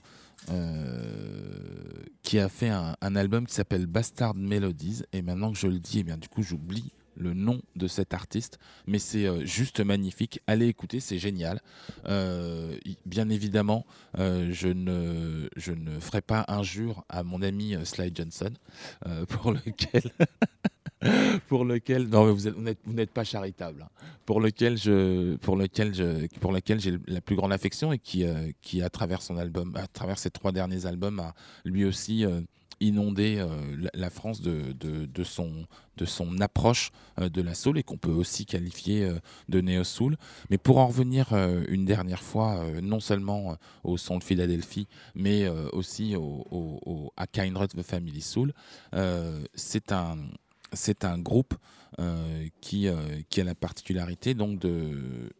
euh, qui a fait un, album qui s'appelle Bastard Melodies. Et maintenant que je le dis, eh bien, du coup, j'oublie le nom de cet artiste, mais c'est euh, juste magnifique. Allez écouter, c'est génial. Euh, bien évidemment, euh, je, ne, je ferai pas injure à mon ami euh, Sly Johnson, euh, pour lequel. pour lequel non mais vous êtes- vous n'êtes pas charitable hein. pour lequel je pour lequel je pour lequel j'ai la plus grande affection et qui euh, qui à travers son album à travers ses trois derniers albums a lui aussi euh, inondé euh, la, France de, de, de son de son approche de la soul et qu'on peut aussi qualifier de néo soul mais pour en revenir une dernière fois non seulement au son de Philadelphie mais aussi au, à Kindred the Family Soul c'est un c'est un groupe euh, qui, euh, qui a la particularité donc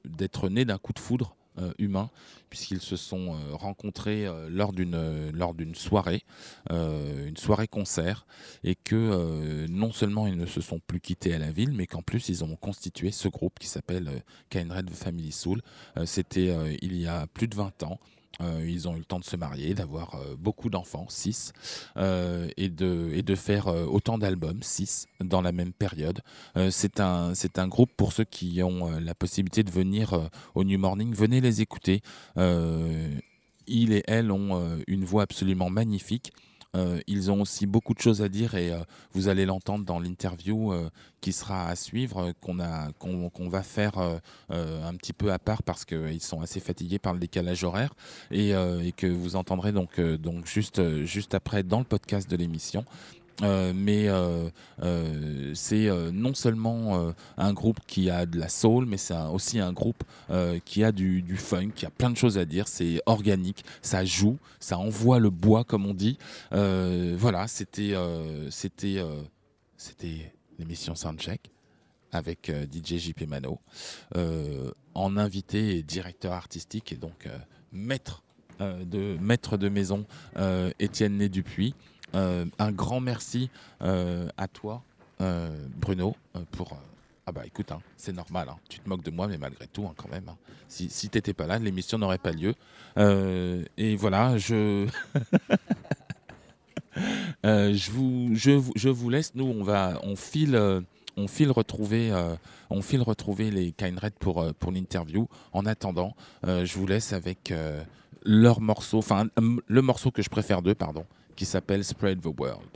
d'être né d'un coup de foudre euh, humain, puisqu'ils se sont rencontrés lors d'une soirée, une soirée concert, et que non seulement ils ne se sont plus quittés à la ville, mais qu'en plus ils ont constitué ce groupe qui s'appelle the Family Soul. C'était il y a plus de 20 ans. Euh, ils ont eu le temps de se marier, d'avoir euh, beaucoup d'enfants, 6, et, de, et de faire euh, autant d'albums, 6, dans la même période. Euh, c'est un, un groupe pour ceux qui ont euh, la possibilité de venir euh, au New Morning, venez les écouter. Euh, ils et elles ont euh, une voix absolument magnifique. Euh, ils ont aussi beaucoup de choses à dire et euh, vous allez l'entendre dans l'interview euh, qui sera à suivre, qu'on qu'on, va faire un petit peu à part parce qu'ils sont assez fatigués par le décalage horaire et, et que vous entendrez donc, donc juste, juste après dans le podcast de l'émission. Euh, mais euh, euh, c'est non seulement un groupe qui a de la soul, mais c'est aussi un groupe qui a du, funk, qui a plein de choses à dire. C'est organique, ça joue, ça envoie le bois, comme on dit. Voilà, c'était c'était c'était l'émission Soundcheck avec DJ JP Mano en invité et directeur artistique et donc maître de maître de maison Étienne Né Dupuis. Euh, un grand merci euh, à toi, euh, Bruno, pour. ah bah écoute, hein, c'est normal, hein, tu te moques de moi, mais malgré tout, hein, quand même. hein. Si, si t'étais pas là, l'émission n'aurait pas lieu. Et voilà, je. Je, vous, je, je vous laisse. Nous, on va, on file, on file retrouver, on file retrouver les Kindred pour pour l'interview. En attendant, je vous laisse avec leur morceau, enfin le morceau que je préfère d'eux, pardon, qui s'appelle Spread the World.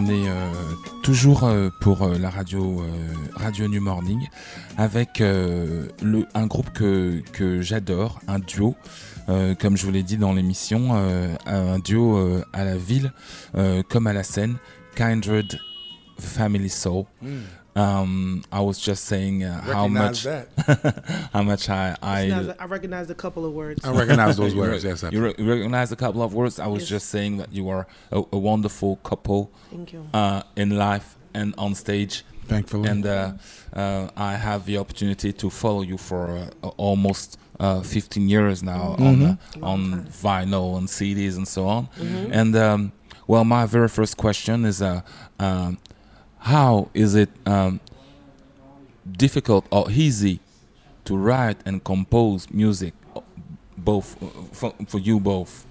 On est euh, toujours euh, pour euh, la radio Radio New Morning avec un groupe que, que j'adore, un duo. comme je vous l'ai dit dans l'émission, un duo à la ville comme à la scène, Kindred Family Soul. Mm. Um, I was just saying uh, how much Recognize how much I I Recognize- I recognized a couple of words. I recognize those words, re- yes, you re- recognize a couple of words. I was Yes. just saying that you are a, a wonderful couple Thank you. uh, in life and on stage. Thankfully. And uh, uh, I have the opportunity to follow you for uh, almost uh, 15 years now on Mhm. uh, on vinyl and CDs and so on. Mhm. And um, well, my very first question is, uh, um, how is it um, difficult or easy to write and compose music, uh, both uh, for, for you both?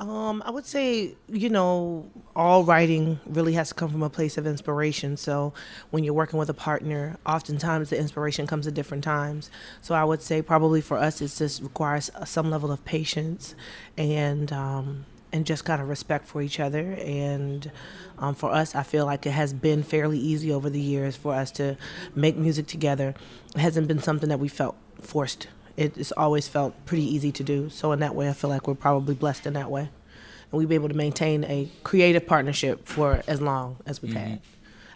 Um, I would say, you know, all writing really has to come from a place of inspiration. So when you're working with a partner, oftentimes the inspiration comes at different times. So I would say probably for us, it just requires some level of patience and um, and just kind of respect for each other. And um, for us, I feel like it has been fairly easy over the years for us to make music together. It hasn't been something that we felt forced it's always felt pretty easy to do. So in that way, I feel like we're probably blessed in that way, and we've been able to maintain a creative partnership for as long as we've had.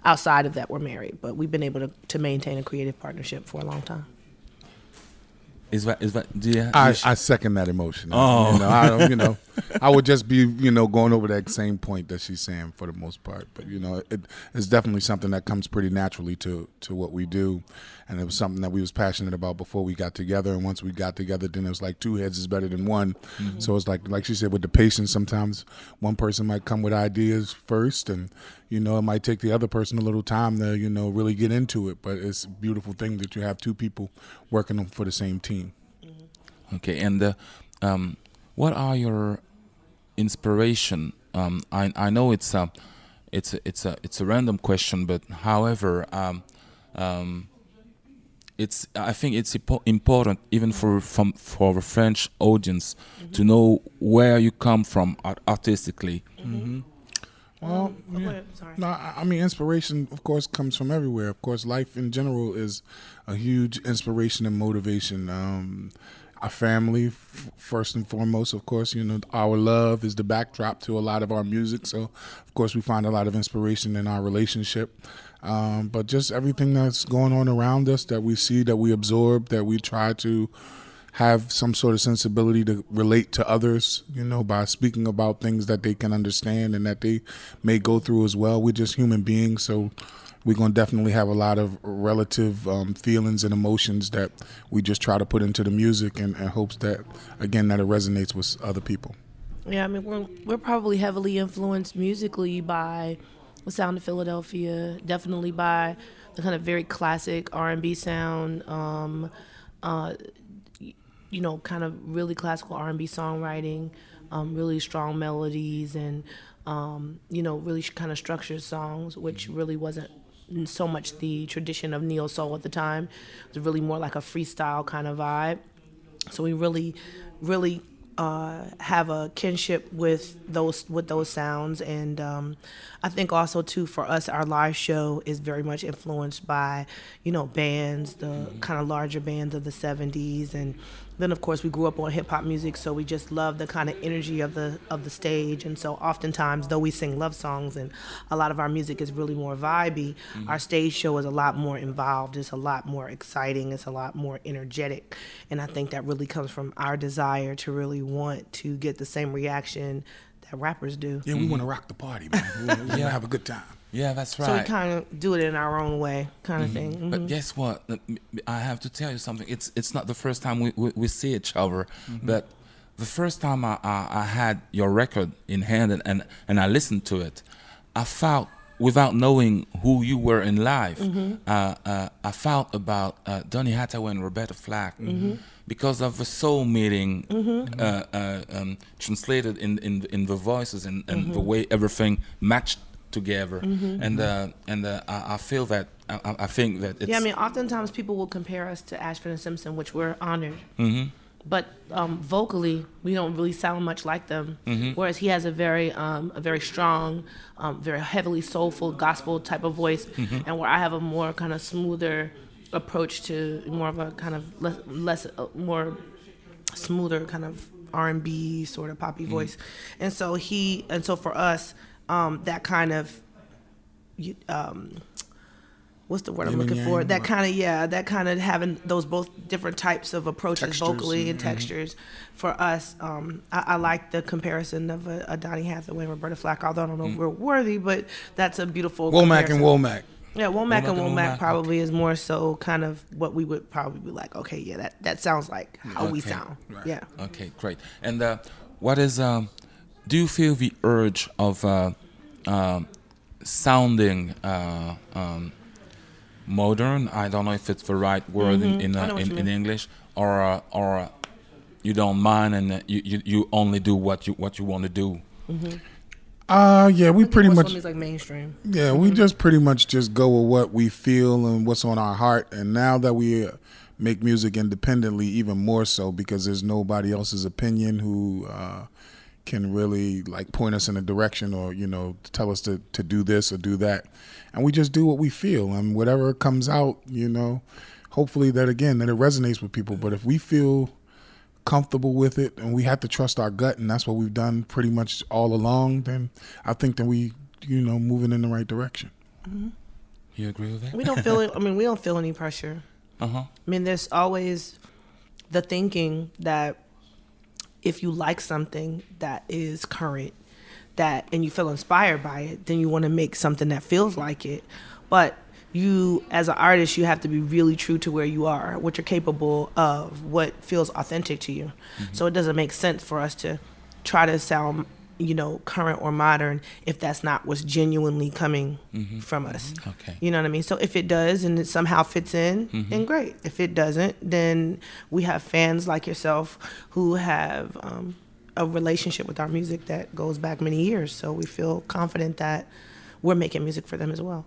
Outside of that, we're married, but we've been able to, to maintain a creative partnership for a long time. Is that is that? Do you, I, you I second that emotion. Oh. you know, I don't, you know, I would just be, you know, going over that same point that she's saying for the most part. But you know, it, it's definitely something that comes pretty naturally to to what we do, and it was something that we was passionate about before we got together. And once we got together, then it was like two heads is better than one. Mhm. So it's like, like she said, with the patience, sometimes one person might come with ideas first, and you know, it might take the other person a little time to, you know, really get into it. But it's a beautiful thing that you have two people working for the same team. Okay, and uh, um, what are your inspiration? Um, I I know it's a it's a, it's a it's a random question, but however, um, um, it's I think it's impo- important even for from for the French audience to know where you come from art- artistically. Mhm. Well, oh, go yeah. sorry. no, I I mean, inspiration, of course, comes from everywhere. Of course, life in general is a huge inspiration and motivation. Um, our family, f- first and foremost, of course, you know, our love is the backdrop to a lot of our music. So, of course, we find a lot of inspiration in our relationship. Um, but just everything that's going on around us that we see, that we absorb, that we try to have some sort of sensibility to relate to others, you know, by speaking about things that they can understand and that they may go through as well. We're just human beings, so we're going to definitely have a lot of relative um, feelings and emotions that we just try to put into the music and, and hopes that, again, that it resonates with other people. Yeah, I mean we're we're probably heavily influenced musically by the sound of Philadelphia, definitely by the kind of very classic R and B sound. Um, uh, you know, kind of really classical R and B songwriting, um, really strong melodies, and um, you know, really kind of structured songs, which really wasn't so much the tradition of neo soul at the time. It was really more like a freestyle kind of vibe. So we really, really uh, have a kinship with those with those sounds, and um, I think also too for us, our live show is very much influenced by you know bands, the kind of larger bands of the '70s, and then of course we grew up on hip hop music, so we just love the kind of energy of the of the stage, and so oftentimes though we sing love songs and a lot of our music is really more vibey, Mhm. our stage show is a lot more involved, it's a lot more exciting, it's a lot more energetic, and I think that really comes from our desire to really want to get the same reaction that rappers do. Yeah, we want to rock the party, man. We want to Yeah. have a good time. Yeah, that's right. So we kind of do it in our own way, kind of Mhm. thing. But Mhm. guess what? I have to tell you something. It's it's not the first time we, we, we see each other, Mhm. but the first time I, I, I had your record in hand and, and, and I listened to it, I felt without knowing who you were in life, Mhm. uh, uh, I felt about uh, Donny Hathaway and Roberta Flack Mhm. because of the soul meeting Mhm. uh, uh, um, translated in, in in the voices and, and the Mhm. way everything matched together, Mhm. and uh, and uh, I, I feel that I, I- think that it's yeah, I mean, oftentimes people will compare us to Ashford and Simpson, which we're honored. Mhm. But um, vocally, we don't really sound much like them. Mhm. Whereas he has a very, um, a very strong, um, very heavily soulful gospel type of voice, Mhm. and where I have a more kind of smoother approach to more of a kind of less, less uh, more smoother kind of R and B sort of poppy Mhm. voice, and so he, and so for us, um, that kind of, um, what's the word I'm looking for? That kind of yeah, that kind of having those both different types of approaches Textures vocally and mhm. textures. For us, um, I, I like the comparison of a, a Donny Hathaway and Roberta Flack. Although I don't know if we're worthy, but that's a beautiful. Womack and. Womack. Yeah, Womack and and Womack Womack, probably is more so kind of what we would probably be like. Okay, yeah, that that sounds like how we Okay. sound. Yeah. Okay, great. And uh, what is um, do you feel the urge of uh, um, sounding uh, um, modern? I don't know if it's the right word in Mhm. in, I uh, in, in. English, or uh, or uh, you don't mind and uh, you, you you only do what you what you want to do. Mhm. Uh yeah, we pretty much of them is like mainstream. Yeah, we just pretty much just go with what we feel and what's on our heart. And now that we uh, make music independently, even more so because there's nobody else's opinion who uh, can really like point us in a direction or you know tell us to to do this or do that. And we just do what we feel and whatever comes out, you know, hopefully that again that it resonates with people. But if we feel comfortable with it and we have to trust our gut and that's what we've done pretty much all along then i think that we you know moving in the right direction You agree with that? We don't feel it. I mean, we don't feel any pressure. Uh-huh. I mean, there's always the thinking that if you like something that is current, that and you feel inspired by it, then you want to make something that feels like it. But you, as an artist, you have to be really true to where you are, what you're capable of, what feels authentic to you. Mm-hmm. So it doesn't make sense for us to try to sound, you know, current or modern if that's not what's genuinely coming Mhm. from us. Okay. You know what I mean? So if it does and it somehow fits in, Mhm. then great. If it doesn't, then we have fans like yourself who have um, a relationship with our music that goes back many years. So we feel confident that we're making music for them as well.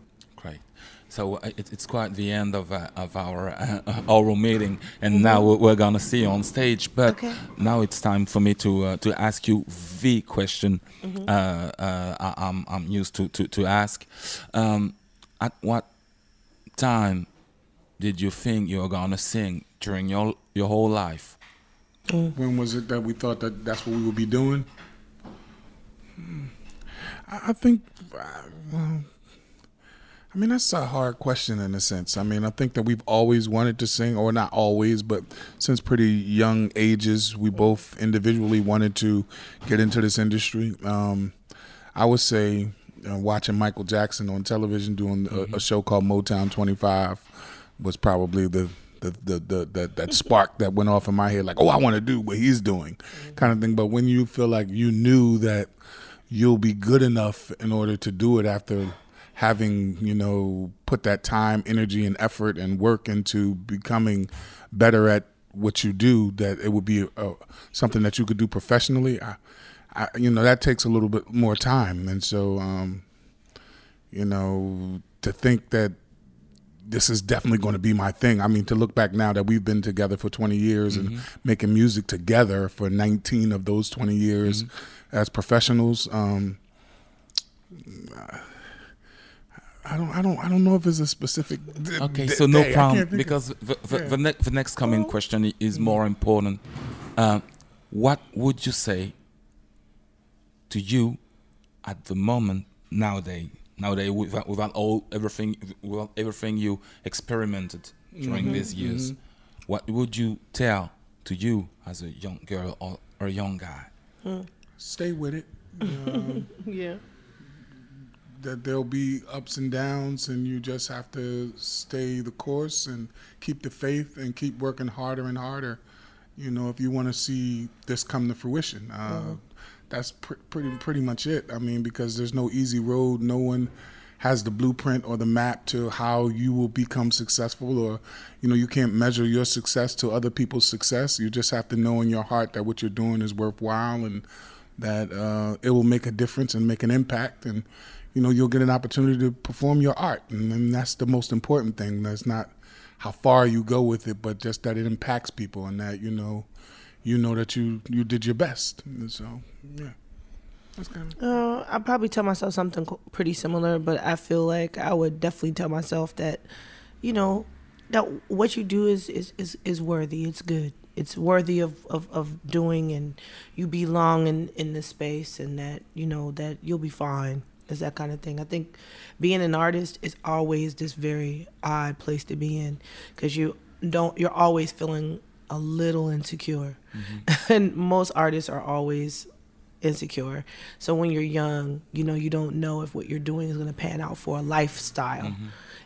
Great. So uh, it, it's quite the end of uh, of our uh, oral meeting, and now we're, we're gonna see you on stage. But Okay. now it's time for me to uh, to ask you the question uh, uh, I, I'm I'm used to to, to ask. Um, at what time did you think you were gonna sing during your your whole life? when was it that we thought that that's what we would be doing Hmm. i, I think uh, well, I mean, that's a hard question in a sense. I mean, I think that we've always wanted to sing, or not always, but since pretty young ages, we both individually wanted to get into this industry. Um, I would say uh, watching Michael Jackson on television doing a, a show called Motown 25 was probably the the, the, the, the that spark that went off in my head, like, oh, I want to do what he's doing, kind of thing. But when you feel like you knew that you'll be good enough in order to do it after having you know put that time energy and effort and work into becoming better at what you do that it would be uh, something that you could do professionally I, I you know that takes a little bit more time and so um you know to think that this is definitely going to be my thing. I mean, to look back now that we've been together for 20 years and Mhm. making music together for 19 of those 20 years Mm-hmm. as professionals, um, I don't, I don't, I don't know if it's a specific. d- Okay, d- so no day. Problem can't of- because the the, Yeah. the, ne- the next coming question is more important. Uh, what would you say to you at the moment nowadays? Nowadays, without, without all everything, without everything you experimented during Mhm, these years, mhm. what would you tell to you as a young girl or, or a young guy? Stay with it. Um, yeah. That there'll be ups and downs, and you just have to stay the course and keep the faith and keep working harder and harder. You know, if you want to see this come to fruition, uh, Mhm. that's pr- pretty pretty much it. I mean, because there's no easy road. No one has the blueprint or the map to how you will become successful, or you know, you can't measure your success to other people's success. You just have to know in your heart that what you're doing is worthwhile and that uh, it will make a difference and make an impact and you know you'll get an opportunity to perform your art and, and that's the most important thing that's not how far you go with it but just that it impacts people and that you know you know that you you did your best and so yeah that's kind of Uh, I probably tell myself something pretty similar, but I feel like I would definitely tell myself that, you know, that what you do is is is, is worthy. It's good. It's worthy of, of, of doing, and you belong in in this space, and that you know that you'll be fine. Is that kind of thing. I think being an artist is always this very odd place to be in, because you don't. You're always feeling a little insecure, and most artists are always insecure. So when you're young, you know, you don't know if what you're doing is going to pan out for a lifestyle.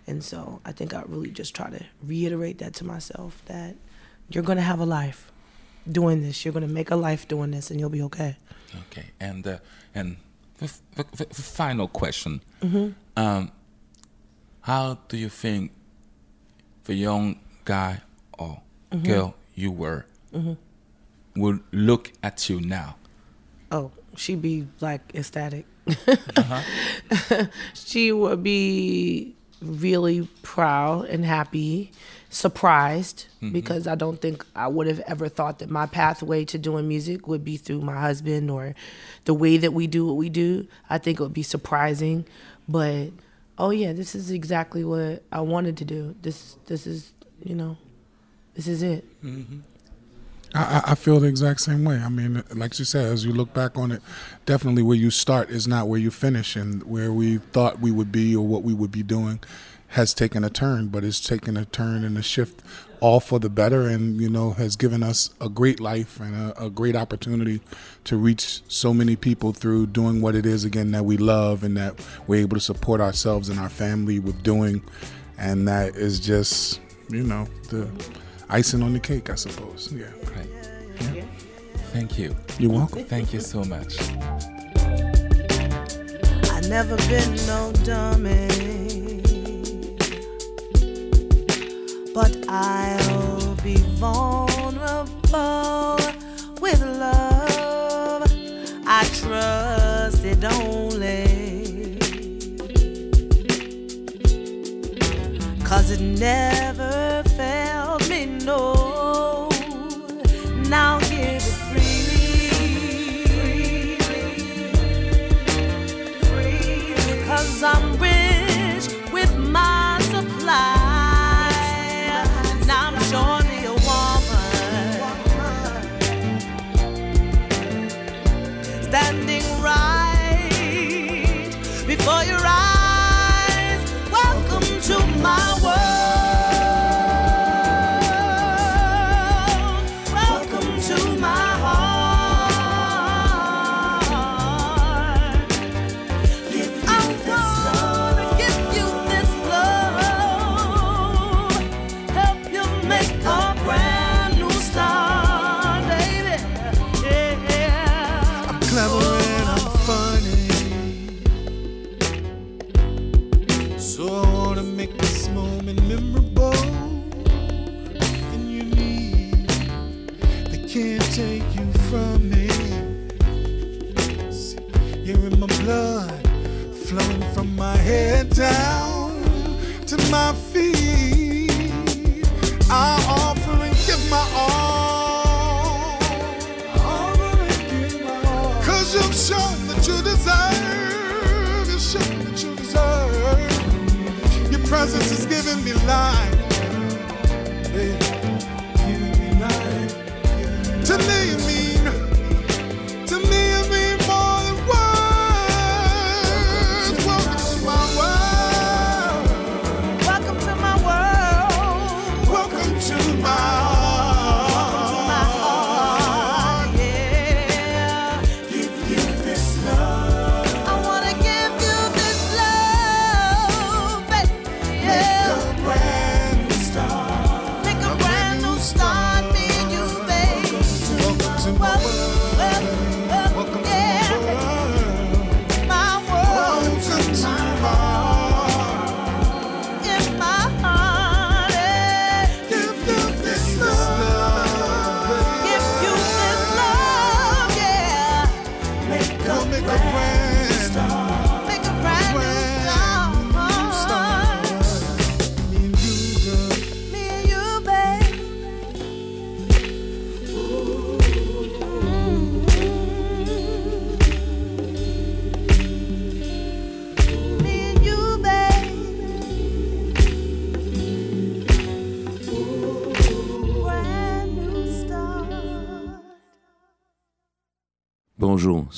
And so I think I really just try to reiterate that to myself that you're going to have a life doing this. You're going to make a life doing this and you'll be okay. Okay, and uh, and the, the, the, the final question: Mhm. um, How do you think the young guy or Mhm. girl you were Mhm. would look at you now? Oh, she'd be like ecstatic. Uh-huh. she would be really proud and happy, surprised Mhm. because I don't think I would have ever thought that my pathway to doing music would be through my husband or the way that we do what we do. I think it would be surprising, but oh yeah, this is exactly what I wanted to do. This this is, you know, this is it. I, I- I feel the exact same way. I mean, like you said, as you look back on it, definitely where you start is not where you finish, and where we thought we would be or what we would be doing has taken a turn, but it's taken a turn and a shift, all for the better, and you know has given us a great life and a, a great opportunity to reach so many people through doing what it is again that we love and that we're able to support ourselves and our family with doing, and that is just you know the icing on the cake, I suppose. Yeah. Great. Thank you. You're welcome. Thank you so much. I never been no dummy, but I'll be vulnerable with love. I trust it only, cause it never failed me. No,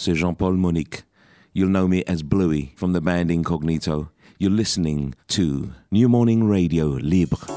c'est Jean-Paul Monique. You'll know me as Bluey from the band Incognito. You're listening to New Morning Radio Libre.